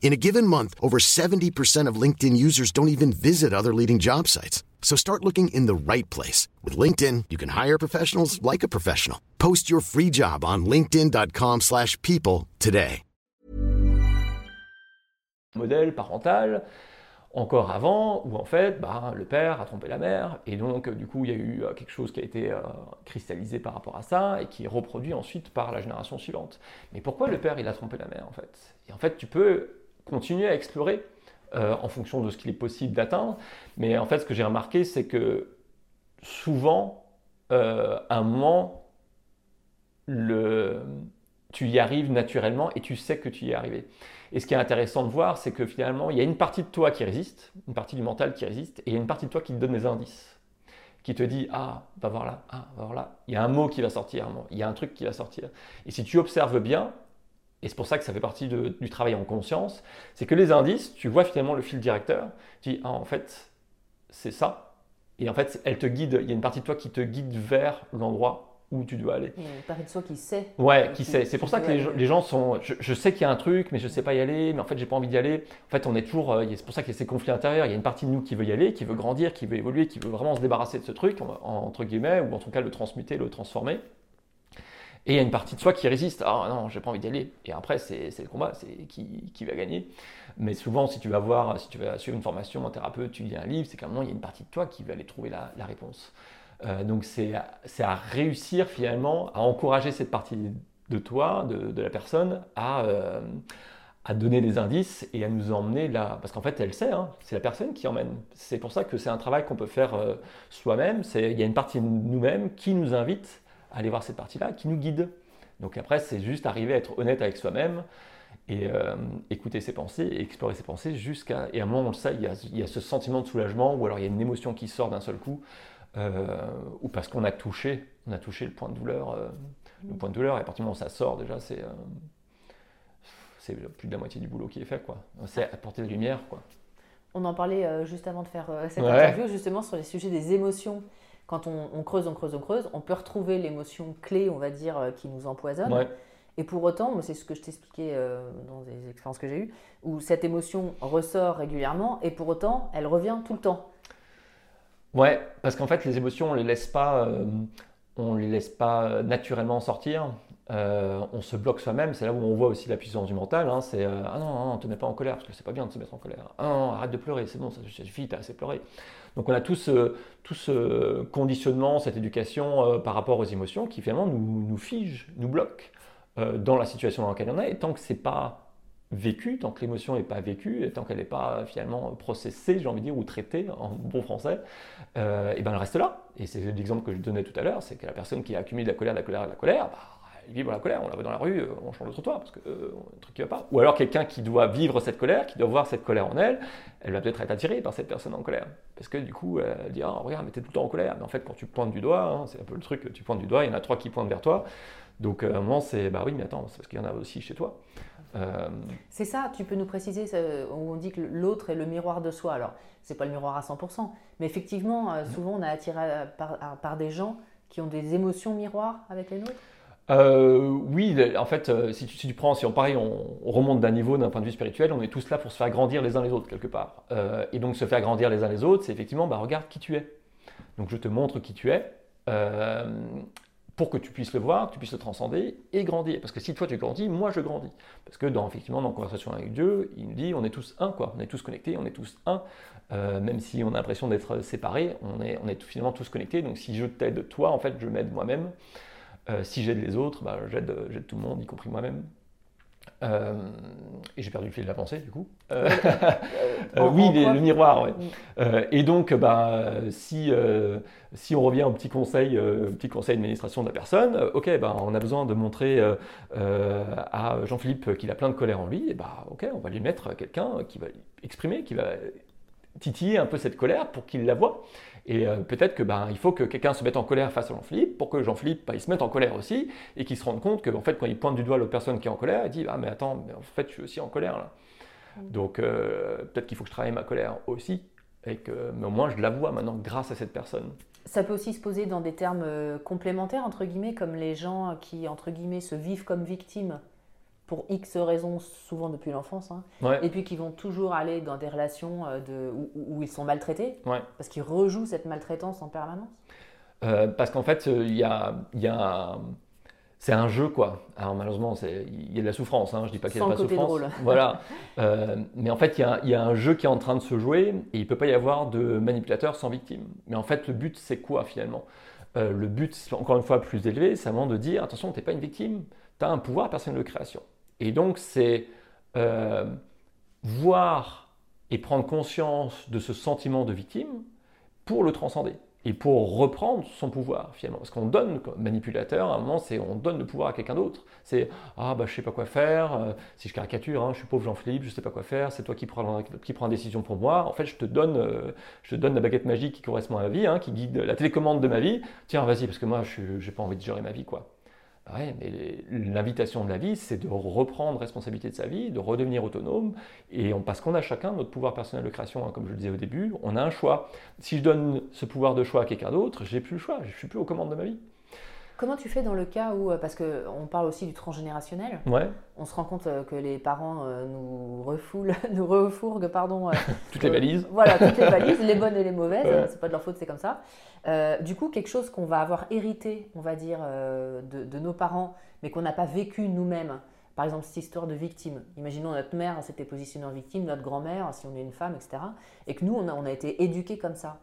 In a given month, over 70% of LinkedIn users don't even visit other leading job sites. So start looking in the right place. With LinkedIn, you can hire professionals like a professional. Post your free job on linkedin.com slash people today. À ça, et qui est reproduit ensuite par la génération suivante. Mais pourquoi le père, il a trompé la mère, en fait? Et continuer à explorer euh, en fonction de ce qu'il est possible d'atteindre. Mais en fait, ce que j'ai remarqué, c'est que souvent, euh, à un moment, le, tu y arrives naturellement et tu sais que tu y es arrivé. Et ce qui est intéressant de voir, c'est que finalement, il y a une partie de toi qui résiste, une partie du mental qui résiste, et il y a une partie de toi qui te donne des indices, qui te dit Ah, va voir là, ah, va voir là. Il y a un mot qui va sortir, il y a un truc qui va sortir. Et si tu observes bien, et c'est pour ça que ça fait partie du travail en conscience, c'est que les indices, tu vois finalement le fil directeur, tu dis, ah, en fait, c'est ça. Et en fait, elle te guide, il y a une partie de toi qui te guide vers l'endroit où tu dois aller. Il y a une partie de soi qui sait. Ouais, qui, sait. C'est pour ça que les, gens sont. Je, sais qu'il y a un truc, mais je ne sais pas y aller, mais en fait, j'ai pas envie d'y aller. En fait, on est toujours. Euh, c'est pour ça qu'il y a ces conflits intérieurs. Il y a une partie de nous qui veut y aller, qui veut grandir, qui veut évoluer, qui veut vraiment se débarrasser de ce truc, entre guillemets, ou en tout cas le transmuter, le transformer. Et il y a une partie de soi qui résiste. Ah non, j'ai pas envie d'y aller. Et après, c'est le combat, c'est qui, va gagner. Mais souvent, si tu vas voir, si tu vas suivre une formation en thérapeute, tu lis un livre, c'est qu'à un moment, il y a une partie de toi qui va aller trouver la, réponse. Euh, donc, c'est à réussir finalement à encourager cette partie de toi, de, la personne, à, euh, à donner des indices et à nous emmener là. Parce qu'en fait, elle sait, hein, c'est la personne qui emmène. C'est pour ça que c'est un travail qu'on peut faire euh, soi-même. Il y a une partie de nous-mêmes qui nous invite aller voir cette partie-là qui nous guide. Donc après, c'est juste arriver à être honnête avec soi-même et euh, écouter ses pensées et explorer ses pensées jusqu'à... Et à un moment, on le sait, il y, a, il y a ce sentiment de soulagement ou alors il y a une émotion qui sort d'un seul coup euh, ou parce qu'on a touché, on a touché le point de douleur, euh, le point de douleur et à partir du moment où ça sort déjà, c'est c'est plus de la moitié du boulot qui est fait quoi. C'est apporter de lumière quoi. On en parlait juste avant de faire cette interview justement sur les sujets des émotions quand on, creuse, on creuse, on creuse, on peut retrouver l'émotion clé, on va dire, euh, qui nous empoisonne. Et pour autant, c'est ce que je t'expliquais euh, dans des expériences que j'ai eues, où cette émotion ressort régulièrement et pour autant, elle revient tout le temps. Ouais, parce qu'en fait, les émotions, on les laisse pas, euh, on les laisse pas naturellement sortir. On se bloque soi-même. C'est là où on voit aussi la puissance du mental. Hein. c'est ah non, ne te mets pas en colère parce que c'est pas bien de se mettre en colère. Ah non, arrête de pleurer, c'est bon, ça suffit, t'as assez pleuré. Donc on a tout ce, conditionnement, cette éducation euh, par rapport aux émotions qui finalement nous, fige, nous bloque euh, dans la situation dans laquelle on est. Et tant que c'est pas vécu, tant que l'émotion n'est pas vécue, et tant qu'elle n'est pas finalement processée, j'ai envie de dire, ou traitée en bon français, euh, et ben elle reste là. Et c'est l'exemple que je donnais tout à l'heure, c'est que la personne qui a accumulé de la colère, de la colère, de la colère, bah, vivre la colère, on la voit dans la rue, euh, on change de trottoir parce que euh, un truc qui va pas. Ou alors quelqu'un qui doit vivre cette colère, qui doit voir cette colère en elle, elle va peut-être être attirée par cette personne en colère. Parce que du coup, elle dit, ah, regarde, mais t'es tout le temps en colère. Mais en fait, quand tu pointes du doigt, hein, c'est un peu le truc, tu pointes du doigt, il y en a trois qui pointent vers toi. Donc euh, à un moment, c'est, bah oui, mais attends, c'est parce qu'il y en a aussi chez toi. C'est ça, tu peux nous préciser, on dit que l'autre est le miroir de soi. Alors, c'est pas le miroir à 100%, mais effectivement, souvent on a attiré par, par des gens qui ont des émotions miroirs avec les nôtres euh, oui, en fait, euh, si, tu, prends, si on pareil, on, remonte d'un niveau d'un point de vue spirituel, on est tous là pour se faire grandir les uns les autres quelque part. Euh, et donc se faire grandir les uns les autres, c'est effectivement, bah, regarde qui tu es. Donc je te montre qui tu es pour que tu puisses le voir, que tu puisses le transcender et grandir. Parce que si toi tu grandis, moi je grandis. Parce que dans, effectivement, dans conversation avec Dieu, il nous dit on est tous un, quoi. On est tous connectés, on est tous un. même si on a l'impression d'être séparés, on est, on est finalement tous connectés. Donc si je t'aide toi, en fait, je m'aide moi-même. Euh, si j'aide les autres, bah, j'aide, tout le monde, y compris moi-même. Euh, et j'ai perdu le fil de la pensée, du coup. Euh, [LAUGHS] oui, le miroir. Ouais. Mm. et donc, bah, si, si on revient au petit conseil, petit conseil d'administration de la personne, ok, bah, on a besoin de montrer à Jean-Philippe qu'il a plein de colère en lui, et bah, ok, on va lui mettre quelqu'un qui va exprimer, qui va titiller un peu cette colère pour qu'il la voit. Et euh, peut-être que ben, il faut que quelqu'un se mette en colère face à Jean-Philippe pour que Jean-Philippe ben, il se mette en colère aussi et qu'il se rende compte que en fait, quand il pointe du doigt l'autre personne qui est en colère, il dit Ah, mais attends, mais en fait, je suis aussi en colère là. Mm. Donc euh, peut-être qu'il faut que je travaille ma colère aussi. Et que, mais au moins, je la vois maintenant grâce à cette personne. Ça peut aussi se poser dans des termes euh, complémentaires, entre guillemets, comme les gens qui, entre guillemets, se vivent comme victimes pour X raisons, souvent depuis l'enfance, hein. et puis qui vont toujours aller dans des relations euh, de, où, ils sont maltraités, parce qu'ils rejouent cette maltraitance en permanence euh, Parce qu'en fait, il y a, y a c'est un jeu, quoi. Alors malheureusement, il y a de la souffrance, hein. je dis pas qu'il n'y a pas de souffrance. Drôle. [LAUGHS] Voilà. Euh, mais en fait, il y, y, a un jeu qui est en train de se jouer, et il ne peut pas y avoir de manipulateur sans victime. Mais en fait, le but, c'est quoi finalement? Le but, encore une fois, plus élevé, c'est vraiment de dire, attention, tu n'es pas une victime, tu as un pouvoir personnel de création. Et donc, c'est euh, voir et prendre conscience de ce sentiment de victime pour le transcender et pour reprendre son pouvoir finalement. Parce qu'on donne, comme manipulateur, à un moment, c'est on donne le pouvoir à quelqu'un d'autre. C'est ah bah je sais pas quoi faire, euh, si je caricature, hein, je suis pauvre Jean-Philippe, je sais pas quoi faire, c'est toi qui prends, qui la décision pour moi. En fait, je te donne, euh, je te donne la baguette magique qui correspond à ma vie, hein, qui guide la télécommande de ma vie. Tiens, vas-y, parce que moi, je n'ai pas envie de gérer ma vie, quoi. Ouais, mais l'invitation de la vie, c'est de reprendre responsabilité de sa vie, de redevenir autonome, et parce qu'on a chacun notre pouvoir personnel de création, hein, comme je le disais au début, on a un choix. Si je donne ce pouvoir de choix à quelqu'un d'autre, j'ai plus le choix, je suis plus aux commandes de ma vie. Comment tu fais dans le cas où, euh, parce qu'on parle aussi du transgénérationnel, ouais. on se rend compte euh, que les parents euh, nous refoulent, [LAUGHS] nous refourguent, pardon. [LAUGHS] toutes les valises. Voilà, toutes les [LAUGHS] valises, les bonnes et les mauvaises, c'est pas de leur faute, c'est comme ça. du coup, quelque chose qu'on va avoir hérité, on va dire, de, de, nos parents, mais qu'on n'a pas vécu nous-mêmes. Par exemple, cette histoire de victime. Imaginons notre mère s'était positionnée en victime, notre grand-mère, si on est une femme, etc. Et que nous, on a, on a été éduqués comme ça.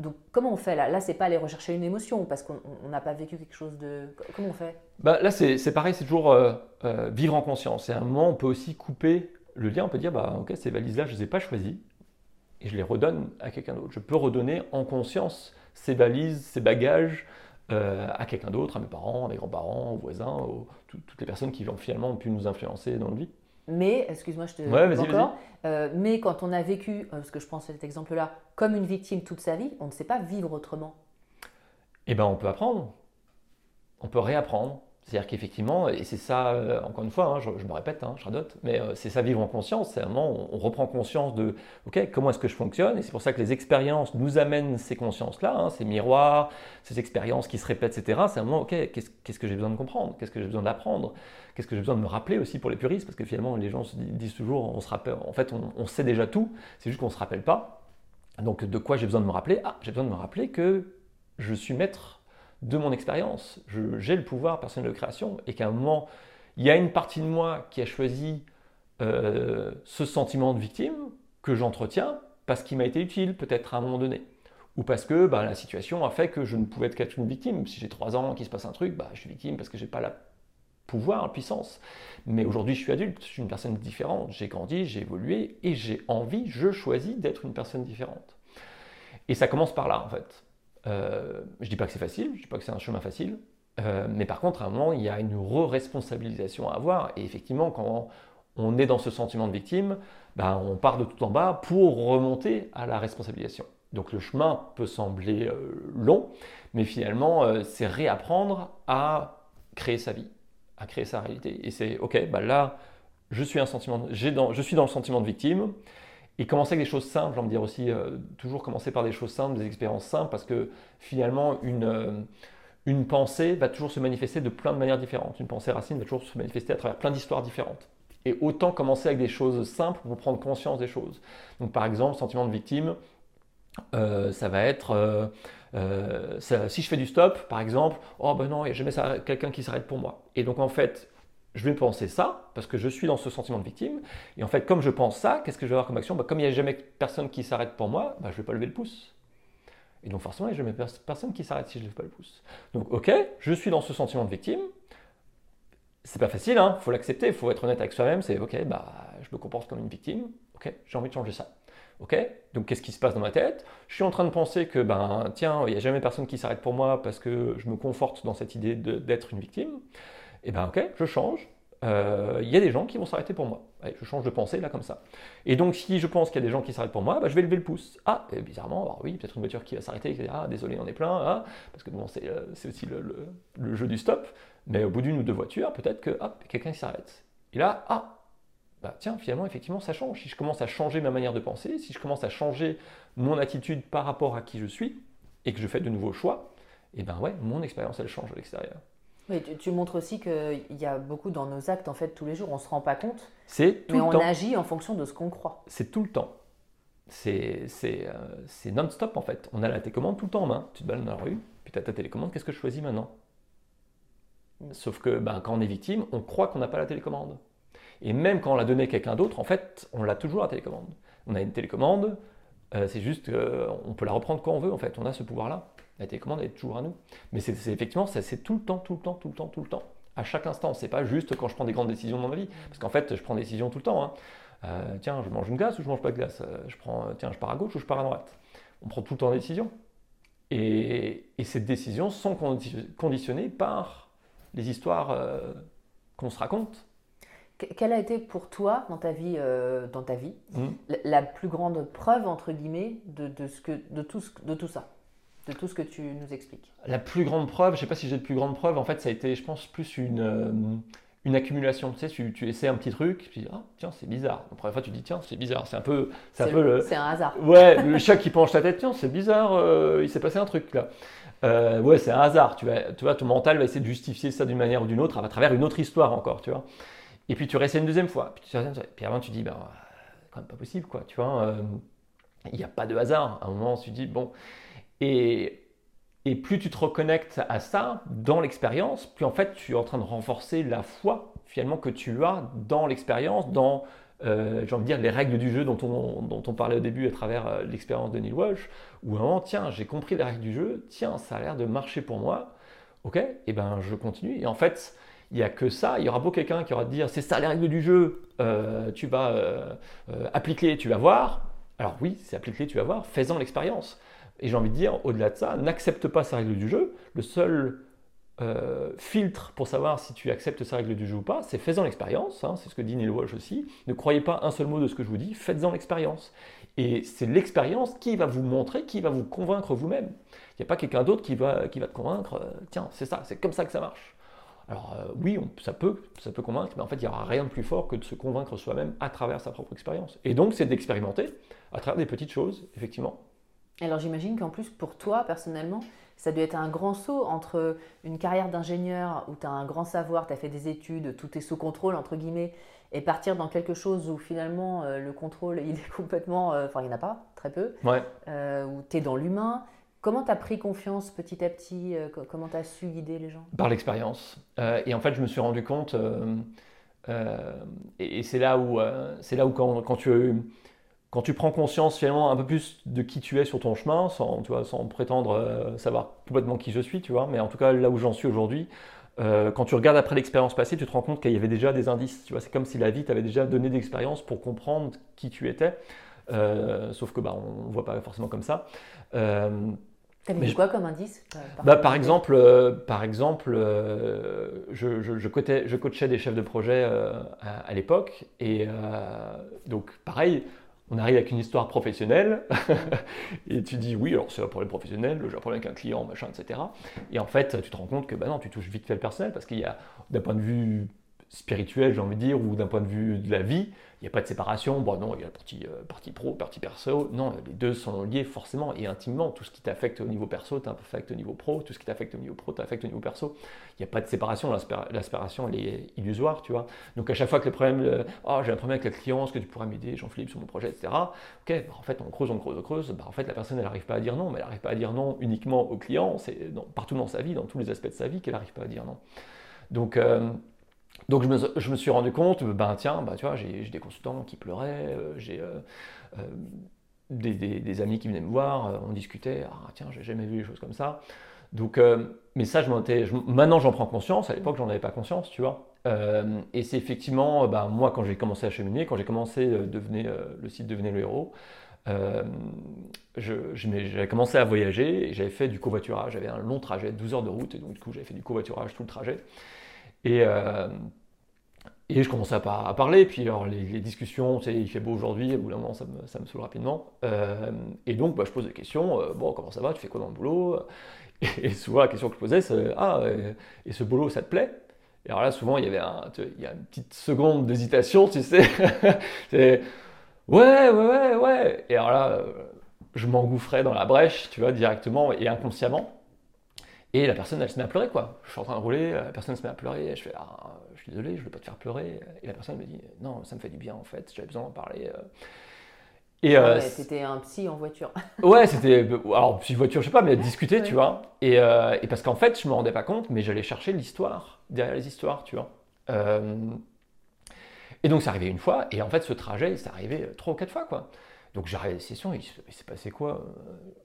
Donc comment on fait là? Là, c'est pas aller rechercher une émotion parce qu'on n'a pas vécu quelque chose de. Comment on fait? Bah, Là, c'est pareil, c'est toujours euh, euh, vivre en conscience. Et à un moment, on peut aussi couper le lien. On peut dire, bah, ok, ces valises-là, je ne les ai pas choisies et je les redonne à quelqu'un d'autre. Je peux redonner en conscience ces valises, ces bagages euh, à quelqu'un d'autre, à mes parents, à mes grands-parents, aux voisins, aux, toutes les personnes qui ont finalement pu nous influencer dans notre vie. Mais, excuse-moi, je te encore, euh, mais quand on a vécu, euh, parce que je pense à cet exemple-là, comme une victime toute sa vie, on ne sait pas vivre autrement. Eh bien, on peut apprendre. On peut réapprendre. C'est-à-dire qu'effectivement, et c'est ça, euh, encore une fois, hein, je, me répète, hein, je radote, mais c'est ça vivre en conscience. C'est un moment on, reprend conscience de, OK, comment est-ce que je fonctionne Et c'est pour ça que les expériences nous amènent ces consciences-là, hein, ces miroirs, ces expériences qui se répètent, etc. C'est un moment, OK, qu'est-ce que j'ai besoin de comprendre Qu'est-ce que j'ai besoin d'apprendre Qu'est-ce que j'ai besoin de me rappeler aussi pour les puristes Parce que finalement, les gens se disent toujours, on se rappelle, en fait, on, sait déjà tout, c'est juste qu'on ne se rappelle pas. Donc, de quoi j'ai besoin de me rappeler? Ah, j'ai besoin de me rappeler que je suis maître de mon expérience. J'ai le pouvoir personnel de création et qu'à un moment, il y a une partie de moi qui a choisi euh, ce sentiment de victime que j'entretiens parce qu'il m'a été utile peut-être à un moment donné. Ou parce que bah, la situation a fait que je ne pouvais être qu'une victime. Si j'ai trois ans, qu'il se passe un truc, bah, je suis victime parce que je n'ai pas la pouvoir, puissance. Mais aujourd'hui, je suis adulte, je suis une personne différente, j'ai grandi, j'ai évolué et j'ai envie, je choisis d'être une personne différente. Et ça commence par là, en fait. Euh, je dis pas que c'est facile, je dis pas que c'est un chemin facile, euh, mais par contre, à un moment, il y a une re-responsabilisation à avoir. Et effectivement, quand on est dans ce sentiment de victime, ben, on part de tout en bas pour remonter à la responsabilisation. Donc le chemin peut sembler euh, long, mais finalement, c'est réapprendre à créer sa vie à créer sa réalité. Et c'est, ok, bah là, je suis, un sentiment, je suis dans le sentiment de victime. Et commencer avec des choses simples, de dire aussi, euh, toujours commencer par des choses simples, des expériences simples, parce que finalement, une, euh, une pensée va toujours se manifester de plein de manières différentes. Une pensée racine va toujours se manifester à travers plein d'histoires différentes. Et autant commencer avec des choses simples pour prendre conscience des choses. Donc par exemple, sentiment de victime, euh, ça va être, si je fais du stop, par exemple, oh ben non, il n'y a jamais quelqu'un qui s'arrête pour moi. Et donc en fait, je vais penser ça, parce que je suis dans ce sentiment de victime. Et en fait, comme je pense ça, qu'est-ce que je vais avoir comme action? Bah, Comme il n'y a jamais personne qui s'arrête pour moi, bah, je ne vais pas lever le pouce. Et donc forcément, il n'y a jamais personne qui s'arrête si je ne lève pas le pouce. Donc ok, je suis dans ce sentiment de victime. C'est pas facile, il hein, faut l'accepter, il faut être honnête avec soi-même. C'est ok, bah, je me comporte comme une victime. Ok, j'ai envie de changer ça. Ok Donc qu'est-ce qui se passe dans ma tête? Je suis en train de penser que, ben, tiens, il n'y a jamais personne qui s'arrête pour moi parce que je me conforte dans cette idée d'être une victime. Eh ben ok, je change. Euh, il y a des gens qui vont s'arrêter pour moi. je change de pensée là comme ça. Et donc si je pense qu'il y a des gens qui s'arrêtent pour moi, ben, je vais lever le pouce. Ah, bizarrement, alors oui, peut-être une voiture qui va s'arrêter, ah désolé, on est plein, ah, parce que bon, c'est euh, aussi le, le, jeu du stop. Mais au bout d'une ou deux voitures, peut-être que hop, quelqu'un s'arrête. Et là, ah, bah, tiens, finalement, effectivement, ça change. Si je commence à changer ma manière de penser, si je commence à changer mon attitude par rapport à qui je suis, et que je fais de nouveaux choix, et eh ben ouais, mon expérience, elle change à l'extérieur. Oui, tu, montres aussi qu'il y a beaucoup dans nos actes, en fait, tous les jours, on ne se rend pas compte. C'est Mais on agit en fonction de ce qu'on croit. C'est tout le temps. C'est euh, non-stop, en fait. On a la télécommande tout le temps en main. Tu te balades dans la rue, puis tu as ta télécommande, qu'est-ce que je choisis maintenant? Mm. Sauf que ben, quand on est victime, on croit qu'on n'a pas la télécommande. Et même quand on l'a donné à quelqu'un d'autre, en fait, on l'a toujours la télécommande. On a une télécommande, euh, c'est juste qu'on peut la reprendre quand on veut, en fait. On a ce pouvoir-là. La télécommande est toujours à nous. Mais c'est effectivement, c'est tout le temps, tout le temps, tout le temps, tout le temps. À chaque instant. C'est pas juste quand je prends des grandes décisions dans ma vie. Parce qu'en fait, je prends des décisions tout le temps. Hein. Euh, tiens, je mange une glace ou je mange pas de glace? Euh, je prends, Tiens, je pars à gauche ou je pars à droite? On prend tout le temps des décisions. Et, et ces décisions sont conditionnées par les histoires qu'on se raconte. Quelle a été pour toi dans ta vie, euh, dans ta vie mmh. la, plus grande preuve entre guillemets de, de, ce que, de, tout, de tout ça, de tout ce que tu nous expliques La plus grande preuve, je ne sais pas si j'ai de plus grande preuve, en fait ça a été je pense plus une, euh, une accumulation. Tu sais, tu, tu, essaies un petit truc, tu dis ah tiens c'est bizarre. La première fois tu dis tiens c'est bizarre, c'est un peu, c'est un peu le, c'est un hasard. Ouais, le [LAUGHS] chat qui penche la tête tiens c'est bizarre, euh, il s'est passé un truc là. ouais c'est un hasard. Tu vois, tu vois ton mental va essayer de justifier ça d'une manière ou d'une autre à travers une autre histoire encore, tu vois. Et puis tu réessayes une deuxième fois. Puis, tu, puis avant, tu dis, ben, quand même pas possible, quoi. Tu vois, euh, il n'y a pas de hasard. À un moment, tu dis, bon. Et, plus tu te reconnectes à ça dans l'expérience, plus en fait, tu es en train de renforcer la foi, finalement, que tu as dans l'expérience, dans, euh, j'ai envie de dire, les règles du jeu dont on, dont on parlait au début à travers euh, l'expérience de Neil Walsh, où un moment, tiens, j'ai compris les règles du jeu, tiens, ça a l'air de marcher pour moi. Ok, et ben je continue. Et en fait, il n'y a que ça. Il y aura beau quelqu'un qui aura te dire c'est ça les règles du jeu, euh, tu vas euh, appliquer, tu vas voir. Alors oui, c'est appliquer, tu vas voir, fais-en l'expérience. Et j'ai envie de dire, au-delà de ça, n'accepte pas ces règles du jeu. Le seul filtre pour savoir si tu acceptes ces règles du jeu ou pas, c'est fais-en l'expérience. Hein, c'est ce que dit Neil Walsh aussi. Ne croyez pas un seul mot de ce que je vous dis, faites-en l'expérience. Et c'est l'expérience qui va vous montrer, qui va vous convaincre vous-même. Il n'y a pas quelqu'un d'autre qui va, qui va te convaincre, tiens, c'est ça, c'est comme ça que ça marche. Alors euh, oui, ça, peut, ça peut convaincre, mais en fait, il n'y aura rien de plus fort que de se convaincre soi-même à travers sa propre expérience. Et donc, c'est d'expérimenter à travers des petites choses, effectivement. Alors j'imagine qu'en plus, pour toi, personnellement, ça doit être un grand saut entre une carrière d'ingénieur où tu as un grand savoir, tu as fait des études, tout est sous contrôle, entre guillemets, et partir dans quelque chose où finalement euh, le contrôle, [LAUGHS] il est complètement... Euh, enfin, il n'y en a pas, très peu. Ouais. où tu es dans l'humain. Comment tu as pris confiance petit à petit euh, Comment tu as su guider les gens? Par l'expérience. Euh, et en fait, je me suis rendu compte, euh, et, c'est là où, c'est là où quand, tu, quand tu prends conscience finalement un peu plus de qui tu es sur ton chemin, sans, tu vois, sans prétendre savoir complètement qui je suis, tu vois, mais en tout cas là où j'en suis aujourd'hui, quand tu regardes après l'expérience passée, tu te rends compte qu'il y avait déjà des indices. Tu vois, c'est comme si la vie t'avait déjà donné des expériences pour comprendre qui tu étais. sauf que bah, on ne voit pas forcément comme ça. T'avais dit quoi comme indice euh, par, bah, par exemple, euh, par exemple euh, je, je, je, coachais, je, coachais, des chefs de projet à, l'époque. Et donc, pareil, on arrive avec une histoire professionnelle. [LAUGHS] et tu dis, oui, alors c'est un problème professionnel, j'ai un problème avec un client, machin, etc. Et en fait, tu te rends compte que bah non, tu touches vite fait le personnel parce qu'il y a, d'un point de vue spirituel, j'ai envie de dire, ou d'un point de vue de la vie, il n'y a pas de séparation. Bon, non, il y a la partie, euh, partie pro, partie perso. Non, les deux sont liés forcément et intimement. Tout ce qui t'affecte au niveau perso t'affecte au niveau pro. Tout ce qui t'affecte au niveau pro t'affecte au niveau perso. Il n'y a pas de séparation. L'aspiration, elle est illusoire, tu vois. Donc, à chaque fois que le problème, euh, oh, j'ai un problème avec le client, est-ce que tu pourrais m'aider, Jean-Philippe, sur mon projet, etc. Ok, bah, en fait, on creuse, on creuse, on creuse. Bah, en fait, la personne, elle n'arrive pas à dire non, mais elle n'arrive pas à dire non uniquement au client. C'est partout dans sa vie, dans tous les aspects de sa vie, qu'elle n'arrive pas à dire non. Donc, euh, donc je me, suis rendu compte, ben tiens, bah, tu vois, j'ai des consultants qui pleuraient, euh, j'ai euh, euh, des, amis qui venaient me voir, on discutait, ah tiens, j'ai jamais vu des choses comme ça. Donc, mais ça, je, maintenant j'en prends conscience, à l'époque j'en avais pas conscience, tu vois. et c'est effectivement, ben, moi quand j'ai commencé à cheminer, quand j'ai commencé, devenir, le site devenait le héros, j'avais commencé à voyager j'avais fait du covoiturage. J'avais un long trajet, 12 heures de route, et donc du coup j'avais fait du covoiturage tout le trajet. Et, euh, et je commençais à, à, parler, puis alors les, discussions, tu il fait beau aujourd'hui, au bout d'un moment ça me, ça saoule rapidement. Euh, et donc bah, je pose des questions, euh, bon comment ça va, tu fais quoi dans le boulot? Et, souvent la question que je posais c'est, ah, et ce boulot ça te plaît? Et alors là souvent il y avait une petite seconde d'hésitation, tu sais. [LAUGHS] ouais, ouais, ouais, ouais. Et alors là, je m'engouffrais dans la brèche, tu vois, directement et inconsciemment. Et la personne, elle se met à pleurer, quoi. Je suis en train de rouler, la personne se met à pleurer, je fais, ah, je suis désolé, je ne veux pas te faire pleurer. Et la personne me dit, non, ça me fait du bien, en fait, j'avais besoin d'en parler. Euh. Et euh, c'était un psy en voiture. [LAUGHS] ouais, c'était, alors psy voiture, je sais pas, mais discuter, tu vois. Et, euh, et parce qu'en fait, je me rendais pas compte, mais j'allais chercher l'histoire derrière les histoires, tu vois. et donc, c'est arrivé une fois, et en fait, ce trajet, il s'est arrivé trois ou quatre fois, quoi. Donc, j'arrive à la session, il s'est passé quoi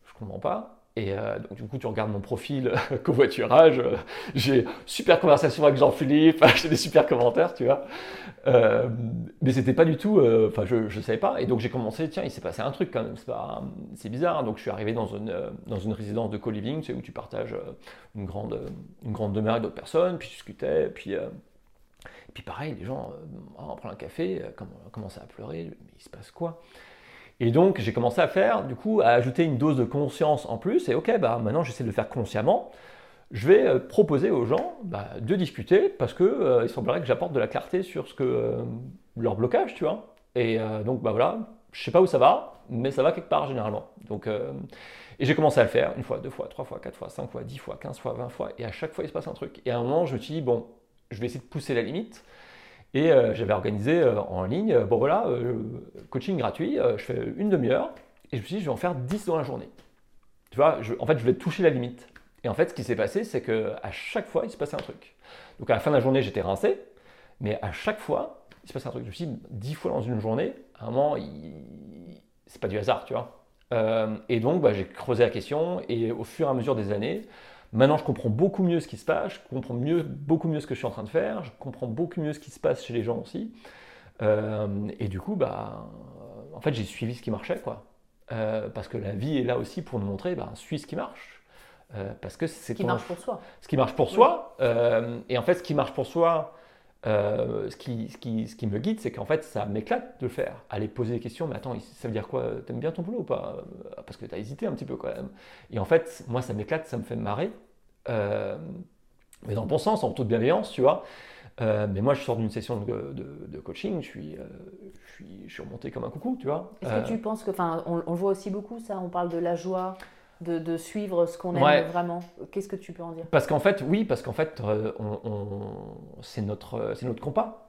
Je comprends pas. Et euh, donc, du coup, tu regardes mon profil [LAUGHS] covoiturage, euh, j'ai super conversation avec Jean-Philippe, [LAUGHS] j'ai des super commentaires, tu vois. Euh, mais c'était pas du tout, euh, enfin, je, je savais pas. Et donc, j'ai commencé, tiens, il s'est passé un truc quand même, c'est bizarre. Donc, je suis arrivé dans une, dans une résidence de co-living, tu sais, où tu partages une grande, une grande demeure avec d'autres personnes, puis tu discutais, puis. puis pareil, les gens, on prend un café, commencent à pleurer, mais il se passe quoi? Et donc, j'ai commencé à faire, du coup, à ajouter une dose de conscience en plus. Et ok, bah, maintenant, j'essaie de le faire consciemment. Je vais euh, proposer aux gens bah, de discuter parce qu'il euh, semblerait que j'apporte de la clarté sur ce que euh, leur blocage, tu vois. Et donc, bah voilà, je sais pas où ça va, mais ça va quelque part généralement. Donc, et j'ai commencé à le faire une fois, deux fois, trois fois, quatre fois, cinq fois, dix fois, quinze fois, vingt fois. Et à chaque fois, il se passe un truc. Et à un moment, je me suis dit, bon, je vais essayer de pousser la limite. Et euh, j'avais organisé euh, en ligne, bon voilà, euh, coaching gratuit, je fais une demi-heure, et je me suis dit, je vais en faire 10 dans la journée. Tu vois, en fait, je voulais toucher la limite. Et en fait, ce qui s'est passé, c'est qu'à chaque fois, il se passait un truc. Donc à la fin de la journée, j'étais rincé, mais à chaque fois, il se passait un truc. Je me suis dit, 10 fois dans une journée, à un moment, c'est pas du hasard, tu vois. et donc, bah, j'ai creusé la question, et au fur et à mesure des années, Maintenant, je comprends beaucoup mieux ce qui se passe, je comprends mieux, beaucoup mieux ce que je suis en train de faire, je comprends beaucoup mieux ce qui se passe chez les gens aussi. Euh, et du coup, bah, en fait, j'ai suivi ce qui marchait, quoi. Euh, parce que la vie est là aussi pour nous montrer, bah, suis ce qui marche. Euh, parce que c'est ce qui marche pour soi. Ce qui marche pour soi. et en fait, ce qui marche pour soi, ce qui, ce, qui, ce, qui, me guide, c'est qu'en fait, ça m'éclate de le faire. Aller poser des questions, mais attends, ça veut dire quoi? T'aimes bien ton boulot ou pas? Parce que tu as hésité un petit peu quand même. Et en fait, moi, ça m'éclate, ça me fait marrer. Euh, mais dans le bon sens, en toute bienveillance, tu vois. Euh, mais moi, je sors d'une session de, coaching, je suis, euh, je, suis, je suis remonté comme un coucou, tu vois. Est-ce que tu penses que, enfin, on, on, voit aussi beaucoup ça, on parle de la joie, de, suivre ce qu'on aime vraiment. Qu'est-ce que tu peux en dire? Parce qu'en fait, oui, parce qu'en fait, c'est notre, c'est notre compas.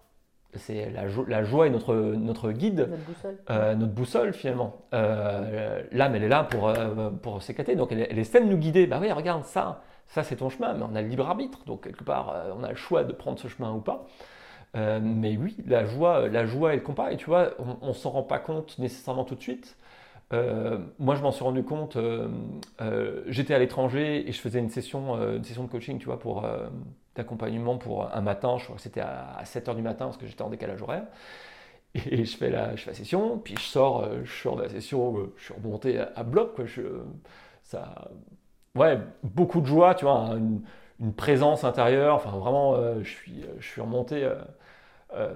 C'est la, la, joie est notre, notre guide, notre boussole, notre boussole finalement. L'âme, elle est là pour, pour s'éclater, donc elle, elle essaie de nous guider. Bah oui, regarde ça, ça, c'est ton chemin, mais on a le libre arbitre, donc quelque part, euh, on a le choix de prendre ce chemin ou pas. Euh, mais oui, la joie, la joie et le compas, et tu vois, on ne s'en rend pas compte nécessairement tout de suite. Euh, moi, je m'en suis rendu compte, j'étais à l'étranger et je faisais une session, une session de coaching, tu vois, pour d'accompagnement pour un matin, je crois que c'était à, 7h du matin parce que j'étais en décalage horaire. Et je fais la, je fais la session, puis je sors, je sors de la session, je suis remonté à, bloc. Quoi, ça, ouais, beaucoup de joie, tu vois, une, présence intérieure. Enfin, vraiment, euh, je, suis, je suis remonté. Euh, euh,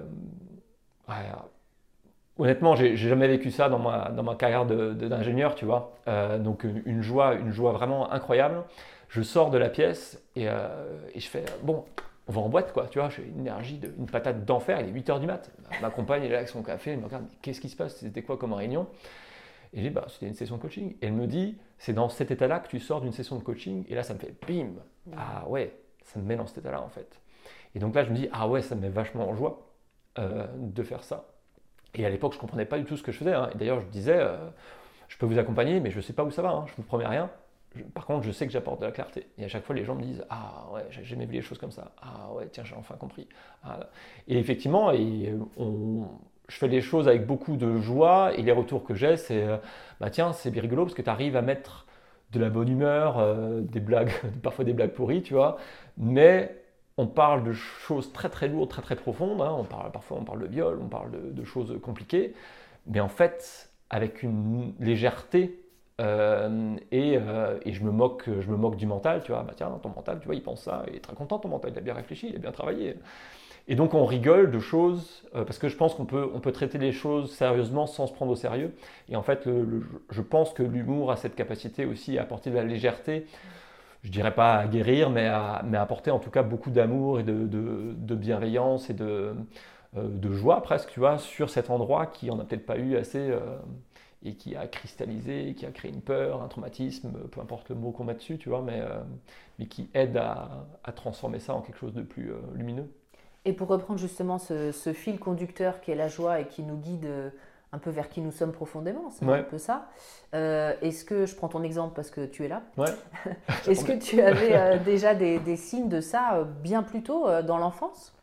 honnêtement, j'ai jamais vécu ça dans ma, dans ma carrière d'ingénieur, tu vois. donc, une joie, une joie vraiment incroyable. Je sors de la pièce et, et je fais bon, on va en boîte, quoi. Tu vois, j'ai une énergie, de, une patate d'enfer. Il est 8 h du mat. Ma compagne est là avec son café. Elle me regarde, qu'est-ce qui se passe? C'était quoi comme réunion? Et je dis, bah, c'était une session de coaching. Et elle me dit, c'est dans cet état-là que tu sors d'une session de coaching. Et là, ça me fait bim Ah ouais, ça me met dans cet état-là, en fait. Et donc là, je me dis, ah ouais, ça me met vachement en joie euh, de faire ça. Et à l'époque, je ne comprenais pas du tout ce que je faisais. Hein. Et d'ailleurs, je disais, euh, je peux vous accompagner, mais je ne sais pas où ça va. Hein. Je ne vous promets rien par contre, je sais que j'apporte de la clarté. Et à chaque fois, les gens me disent Ah ouais, j'ai jamais vu les choses comme ça. Ah ouais, tiens, j'ai enfin compris. Ah. Et effectivement, je fais les choses avec beaucoup de joie. Et les retours que j'ai, c'est euh, Bah tiens, c'est bien rigolo parce que tu arrives à mettre de la bonne humeur, euh, des blagues, [LAUGHS] parfois des blagues pourries, tu vois. Mais on parle de choses très très lourdes, très très profondes. Hein. On parle, parfois, on parle de viol, on parle de choses compliquées. Mais en fait, avec une légèreté euh, euh, et, je, me moque, je me moque du mental, tu vois, bah tiens, ton mental, tu vois, il pense ça, il est très content, ton mental, il a bien réfléchi, il a bien travaillé. Et donc on rigole de choses, euh, parce que je pense qu'on peut, on peut traiter les choses sérieusement sans se prendre au sérieux. Et en fait, je pense que l'humour a cette capacité aussi à apporter de la légèreté, je dirais pas à guérir, mais à, mais à apporter en tout cas beaucoup d'amour et de, de, bienveillance et de, de joie presque, tu vois, sur cet endroit qui en a peut-être pas eu assez et qui a cristallisé, qui a créé une peur, un traumatisme, peu importe le mot qu'on met dessus, tu vois, mais, euh, mais qui aide à, transformer ça en quelque chose de plus euh, lumineux. Et pour reprendre justement ce, fil conducteur qui est la joie et qui nous guide euh, un peu vers qui nous sommes profondément, c'est un peu ça. Est-ce que, je prends ton exemple parce que tu es là, ouais. [LAUGHS] est-ce que tu avais déjà des, des, signes de ça bien plus tôt dans l'enfance?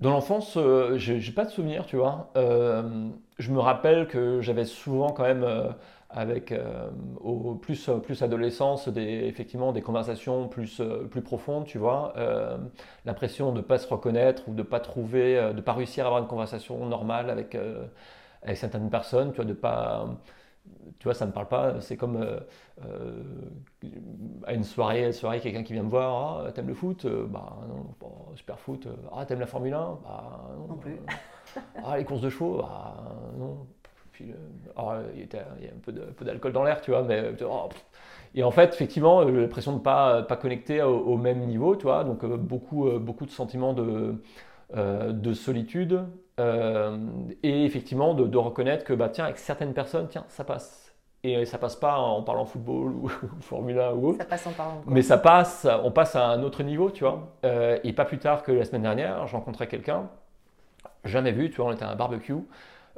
Dans l'enfance, euh, je j'ai pas de souvenirs, tu vois. Euh, je me rappelle que j'avais souvent quand même, euh, avec au plus, plus adolescence, des, effectivement des conversations plus, plus profondes, tu vois. L'impression de ne pas se reconnaître ou de ne pas trouver, de pas réussir à avoir une conversation normale avec, avec certaines personnes, tu vois, de pas tu vois, ça ne me parle pas. C'est comme euh, euh, à une soirée, soirée quelqu'un qui vient me voir, ah, t'aimes le foot? Euh, Bah non, super foot. Ah, t'aimes la Formule 1 Bah non. plus. ah, les courses de chevaux? Bah non. Puis, il, y a un peu d'alcool dans l'air, tu vois, mais. Oh, et en fait, effectivement, j'ai l'impression de ne pas, pas connecter au, même niveau, tu vois, donc beaucoup, beaucoup de sentiments de, de solitude, euh, et effectivement, de, reconnaître que, bah, tiens, avec certaines personnes, tiens, ça passe. Et ça passe pas en parlant football ou, [LAUGHS] Formule 1 ou autre. Ça passe en parlant. Mais ça passe, on passe à un autre niveau, tu vois. Euh, et pas plus tard que la semaine dernière, j'ai rencontré quelqu'un, jamais vu, tu vois, on était à un barbecue,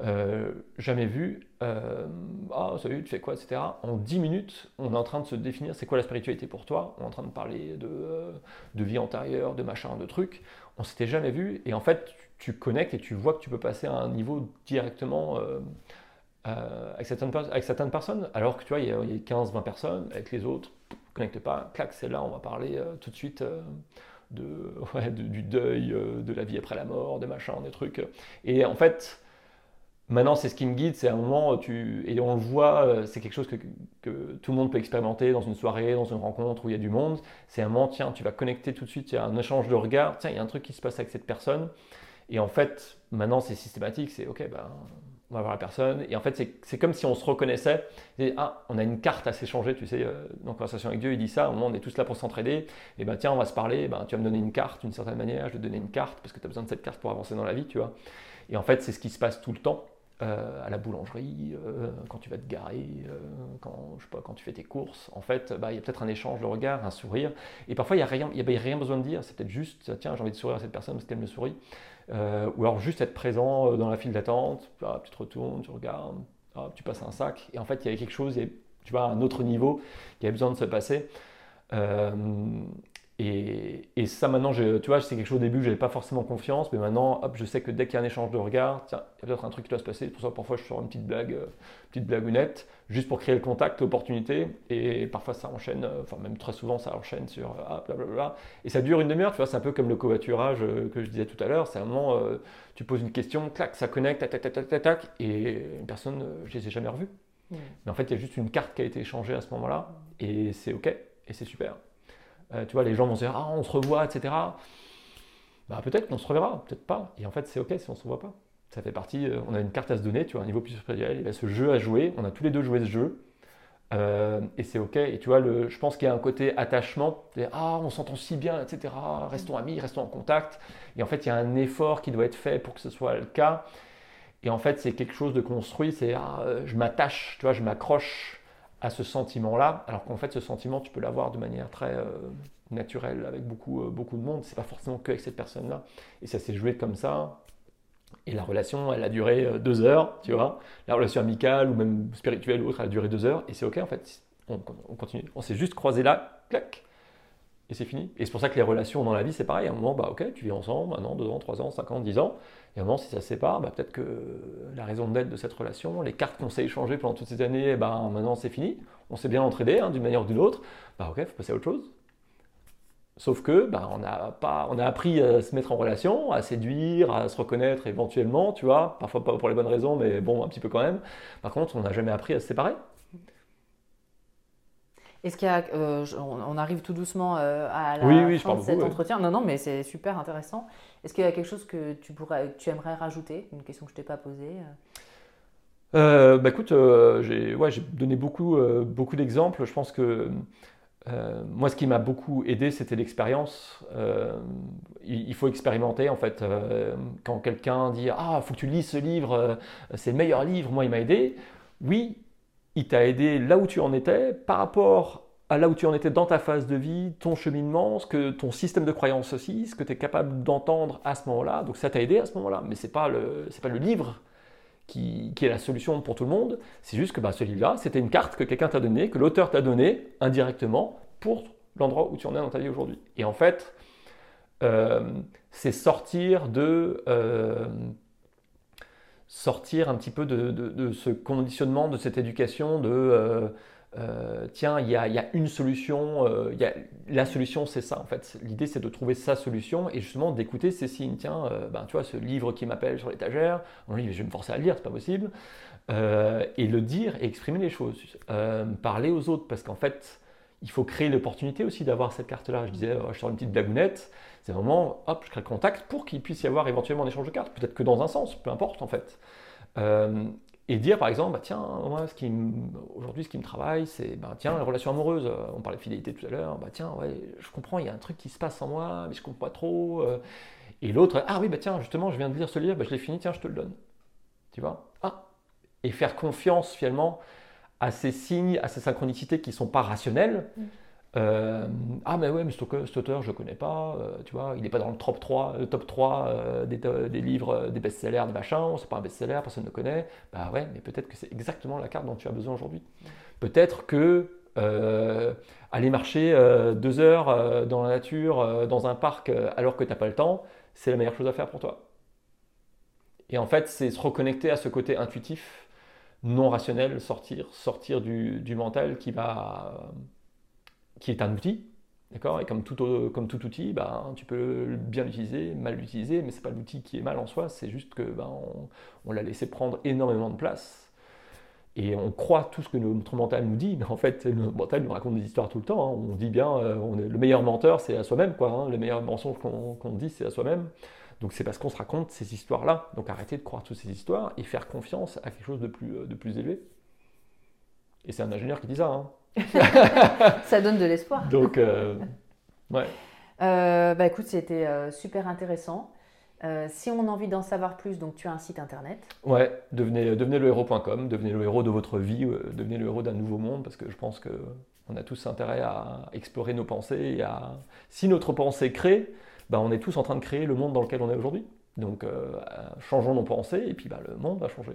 euh, jamais vu. ah, salut, tu fais quoi, etc. En 10 minutes, on est en train de se définir c'est quoi la spiritualité pour toi. On est en train de parler de, de vie antérieure, de machin, de trucs. On s'était jamais vu. Et en fait, tu connectes et tu vois que tu peux passer à un niveau directement euh, euh, avec, certaines, personnes, alors que tu vois, il y a, 15-20 personnes, avec les autres, connecte pas, clac, c'est là, on va parler euh, tout de suite [LAUGHS] de, du deuil, de la vie après la mort, des machins, des trucs. Et en fait, Maintenant, c'est ce qui me guide, c'est un moment, tu, et on le voit, c'est quelque chose que, que, tout le monde peut expérimenter dans une soirée, dans une rencontre où il y a du monde. C'est un moment, tiens, tu vas connecter tout de suite, il y a un échange de regards, tiens, il y a un truc qui se passe avec cette personne. Et en fait, maintenant, c'est systématique, c'est OK, ben, on va voir la personne. Et en fait, c'est comme si on se reconnaissait. Ah, on a une carte à s'échanger, tu sais, euh, dans Conversation avec Dieu, il dit ça, au moment on est tous là pour s'entraider. Et ben tiens, on va se parler, ben, tu vas me donner une carte d'une certaine manière, je vais te donner une carte parce que tu as besoin de cette carte pour avancer dans la vie, tu vois. Et en fait, c'est ce qui se passe tout le temps. Euh, à la boulangerie, euh, quand tu vas te garer, quand, je sais pas, quand tu fais tes courses, en fait, bah, il y a peut-être un échange de regard, un sourire, et parfois il n'y a, rien, a rien besoin de dire, c'est peut-être juste, tiens, j'ai envie de sourire à cette personne parce qu'elle me sourit, euh, ou alors juste être présent euh, dans la file d'attente, tu te retournes, tu regardes, tu passes un sac, et en fait il y avait quelque chose, tu vois, un autre niveau qui avait besoin de se passer. Euh, et, ça, maintenant, tu vois, c'est quelque chose au début, je n'avais pas forcément confiance, mais maintenant, hop, je sais que dès qu'il y a un échange de regard, tiens, il y a peut-être un truc qui doit se passer. Pour ça, parfois, je sors une petite blague, euh, petite blagounette, juste pour créer le contact, l'opportunité. Et parfois, ça enchaîne, euh, enfin, même très souvent, ça enchaîne sur euh, ah, blablabla. Et ça dure une demi-heure, tu vois, c'est un peu comme le covoiturage que je disais tout à l'heure. C'est un moment, tu poses une question, clac, ça connecte, tac, tac, tac, tac, tac, et une personne, je les ai jamais revues. Mais en fait, il y a juste une carte qui a été échangée à ce moment-là, et c'est OK, et c'est super. Euh, tu vois, les gens vont se dire, ah, on se revoit, etc. Bah, peut-être qu'on se reverra, peut-être pas. Et en fait, c'est OK si on se revoit pas. Ça fait partie, euh, on a une carte à se donner, tu vois, un niveau plus spirituel, il y a ce jeu à jouer, on a tous les deux joué ce jeu. Euh, et c'est ok. Et tu vois, le, je pense qu'il y a un côté attachement. Ah, on s'entend si bien, etc. Restons amis, restons en contact. Et en fait, il y a un effort qui doit être fait pour que ce soit le cas. Et en fait, c'est quelque chose de construit. C'est ah, je m'attache, tu vois, je m'accroche à ce sentiment-là. Alors qu'en fait, ce sentiment, tu peux l'avoir de manière très euh, naturelle avec beaucoup, euh, beaucoup de monde. C'est pas forcément que avec cette personne-là. Et ça s'est joué comme ça. Et la relation, elle a duré euh, deux heures, tu vois. La relation amicale ou même spirituelle ou autre, elle a duré deux heures. Et c'est OK, en fait. On, continue. On s'est juste croisé là, clac, et c'est fini. Et c'est pour ça que les relations dans la vie, c'est pareil. À un moment, bah OK, tu vis ensemble, un an, deux ans, trois ans, cinq ans, dix ans. Et à moment, si ça se sépare, bah, peut-être que la raison d'être de cette relation, les cartes qu'on s'est échangées pendant toutes ces années, ben, maintenant c'est fini. On s'est bien entraidé hein, d'une manière ou d'une autre. Bah OK, il faut passer à autre chose. Sauf que bah, on, a pas, a appris à se mettre en relation, à séduire, à se reconnaître éventuellement, tu vois, parfois pas pour les bonnes raisons, mais bon, un petit peu quand même. Par contre, on n'a jamais appris à se séparer. Est-ce qu'il y a, euh, on arrive tout doucement euh, à la fin de cet entretien? Non, non, mais c'est super intéressant. Est-ce qu'il y a quelque chose que tu pourrais, tu aimerais rajouter, une question que je t'ai pas posée euh? bah écoute, j'ai ouais, donné beaucoup, beaucoup d'exemples. Je pense que moi, ce qui m'a beaucoup aidé, c'était l'expérience. Il, faut expérimenter, en fait. Quand quelqu'un dit Ah, il faut que tu lises ce livre, c'est le meilleur livre, moi, il m'a aidé. Oui, il t'a aidé là où tu en étais, par rapport à là où tu en étais dans ta phase de vie, ton cheminement, ce que ton système de croyance aussi, ce que tu es capable d'entendre à ce moment-là. Donc, ça t'a aidé à ce moment-là, mais ce n'est pas, le, pas le livre qui, est la solution pour tout le monde. C'est juste que bah, ce livre-là, c'était une carte que quelqu'un t'a donnée, que l'auteur t'a donnée indirectement pour l'endroit où tu en es dans ta vie aujourd'hui. Et en fait, euh, c'est sortir de euh, sortir un petit peu de, ce conditionnement, de cette éducation, de euh, euh, tiens, il y, a, une solution, euh, la solution c'est ça en fait. L'idée c'est de trouver sa solution et justement d'écouter ces signes. Tiens, euh, ben, tu vois, ce livre qui m'appelle sur l'étagère, je vais me forcer à le lire, c'est pas possible. et le dire et exprimer les choses. parler aux autres parce qu'en fait, il faut créer l'opportunité aussi d'avoir cette carte-là. Je disais, je sors une petite blagounette, c'est vraiment, hop, je crée le contact pour qu'il puisse y avoir éventuellement un échange de cartes, peut-être que dans un sens, peu importe en fait et dire par exemple, bah, tiens, moi, aujourd'hui, ce qui me travaille, c'est, bah, tiens, les relations amoureuses, euh, on parlait de fidélité tout à l'heure, bah, tiens, ouais, je comprends, il y a un truc qui se passe en moi, mais je comprends pas trop. Euh. et l'autre, ah oui, bah tiens, justement, je viens de lire ce livre, bah, je l'ai fini, tiens, je te le donne. Tu vois? Ah Et faire confiance finalement à ces signes, à ces synchronicités qui ne sont pas rationnelles. Mm. Euh, ah mais ouais, mais cet auteur, je ne connais pas, euh, tu vois, il n'est pas dans le top 3, le top 3 euh, des, livres, des best-sellers, des machins, c'est pas un best-seller, personne ne le connaît. Bah ouais, mais peut-être que c'est exactement la carte dont tu as besoin aujourd'hui. Peut-être que aller marcher deux heures dans la nature, dans un parc, alors que tu n'as pas le temps, c'est la meilleure chose à faire pour toi. Et en fait, c'est se reconnecter à ce côté intuitif, non rationnel, sortir, sortir du, du mental qui va qui est un outil, d'accord Et comme tout, comme tout outil, ben, tu peux bien l'utiliser, mal l'utiliser, mais ce n'est pas l'outil qui est mal en soi, c'est juste que ben, on, l'a laissé prendre énormément de place. Et on croit tout ce que notre mental nous dit, mais en fait, notre mental nous raconte des histoires tout le temps. Hein. On dit bien, euh, on est, le meilleur menteur, c'est à soi-même, quoi. Hein. Le meilleur mensonge qu'on dit, c'est à soi-même. Donc c'est parce qu'on se raconte ces histoires-là. Donc arrêtez de croire toutes ces histoires et faire confiance à quelque chose de plus, de plus élevé. Et c'est un ingénieur qui dit ça. Hein. [LAUGHS] ça donne de l'espoir. Donc, euh, ouais. Euh, bah écoute, c'était euh, super intéressant. si on a envie d'en savoir plus, donc tu as un site internet. Ouais, devenez, devenez le héros.com, devenez le héros de votre vie, devenez le héros d'un nouveau monde, parce que je pense qu'on a tous intérêt à explorer nos pensées et à. Si notre pensée crée, bah, on est tous en train de créer le monde dans lequel on est aujourd'hui. Donc, changeons nos pensées et puis bah, le monde va changer.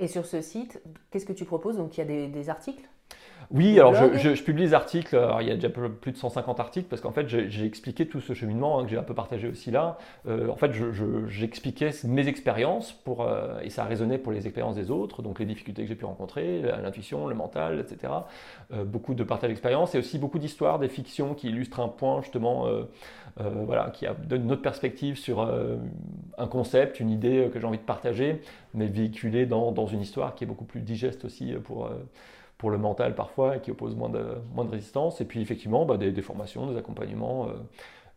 Et sur ce site, qu'est-ce que tu proposes? Donc, il y a des articles? Oui, alors je, publie des articles, il y a déjà plus de 150 articles, parce qu'en fait j'ai expliqué tout ce cheminement hein, que j'ai un peu partagé aussi là. Euh, en fait, j'expliquais mes expériences, pour, euh, et ça a résonné pour les expériences des autres, donc les difficultés que j'ai pu rencontrer, l'intuition, le mental, etc. Euh, beaucoup de partage d'expériences, et aussi beaucoup d'histoires, des fictions qui illustrent un point justement, voilà, qui donne une autre perspective sur un concept, une idée que j'ai envie de partager, mais véhiculée dans, dans, une histoire qui est beaucoup plus digeste aussi pour pour le mental parfois et qui oppose moins de, moins de résistance. Et puis effectivement, bah, des, formations, des accompagnements, euh,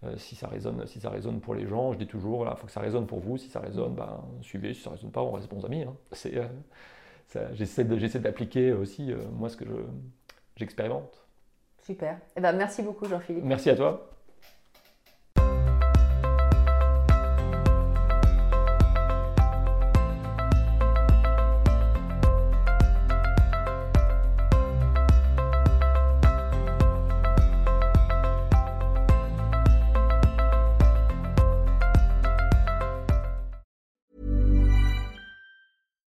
euh, si, ça résonne, si ça résonne pour les gens, je dis toujours, il faut que ça résonne pour vous. Si ça résonne, bah, suivez. Si ça résonne pas, on reste bons amis. Hein. C'est, euh, j'essaie d'appliquer aussi, moi, ce que j'expérimente. Super. Eh ben, merci beaucoup, Jean-Philippe. Merci à toi.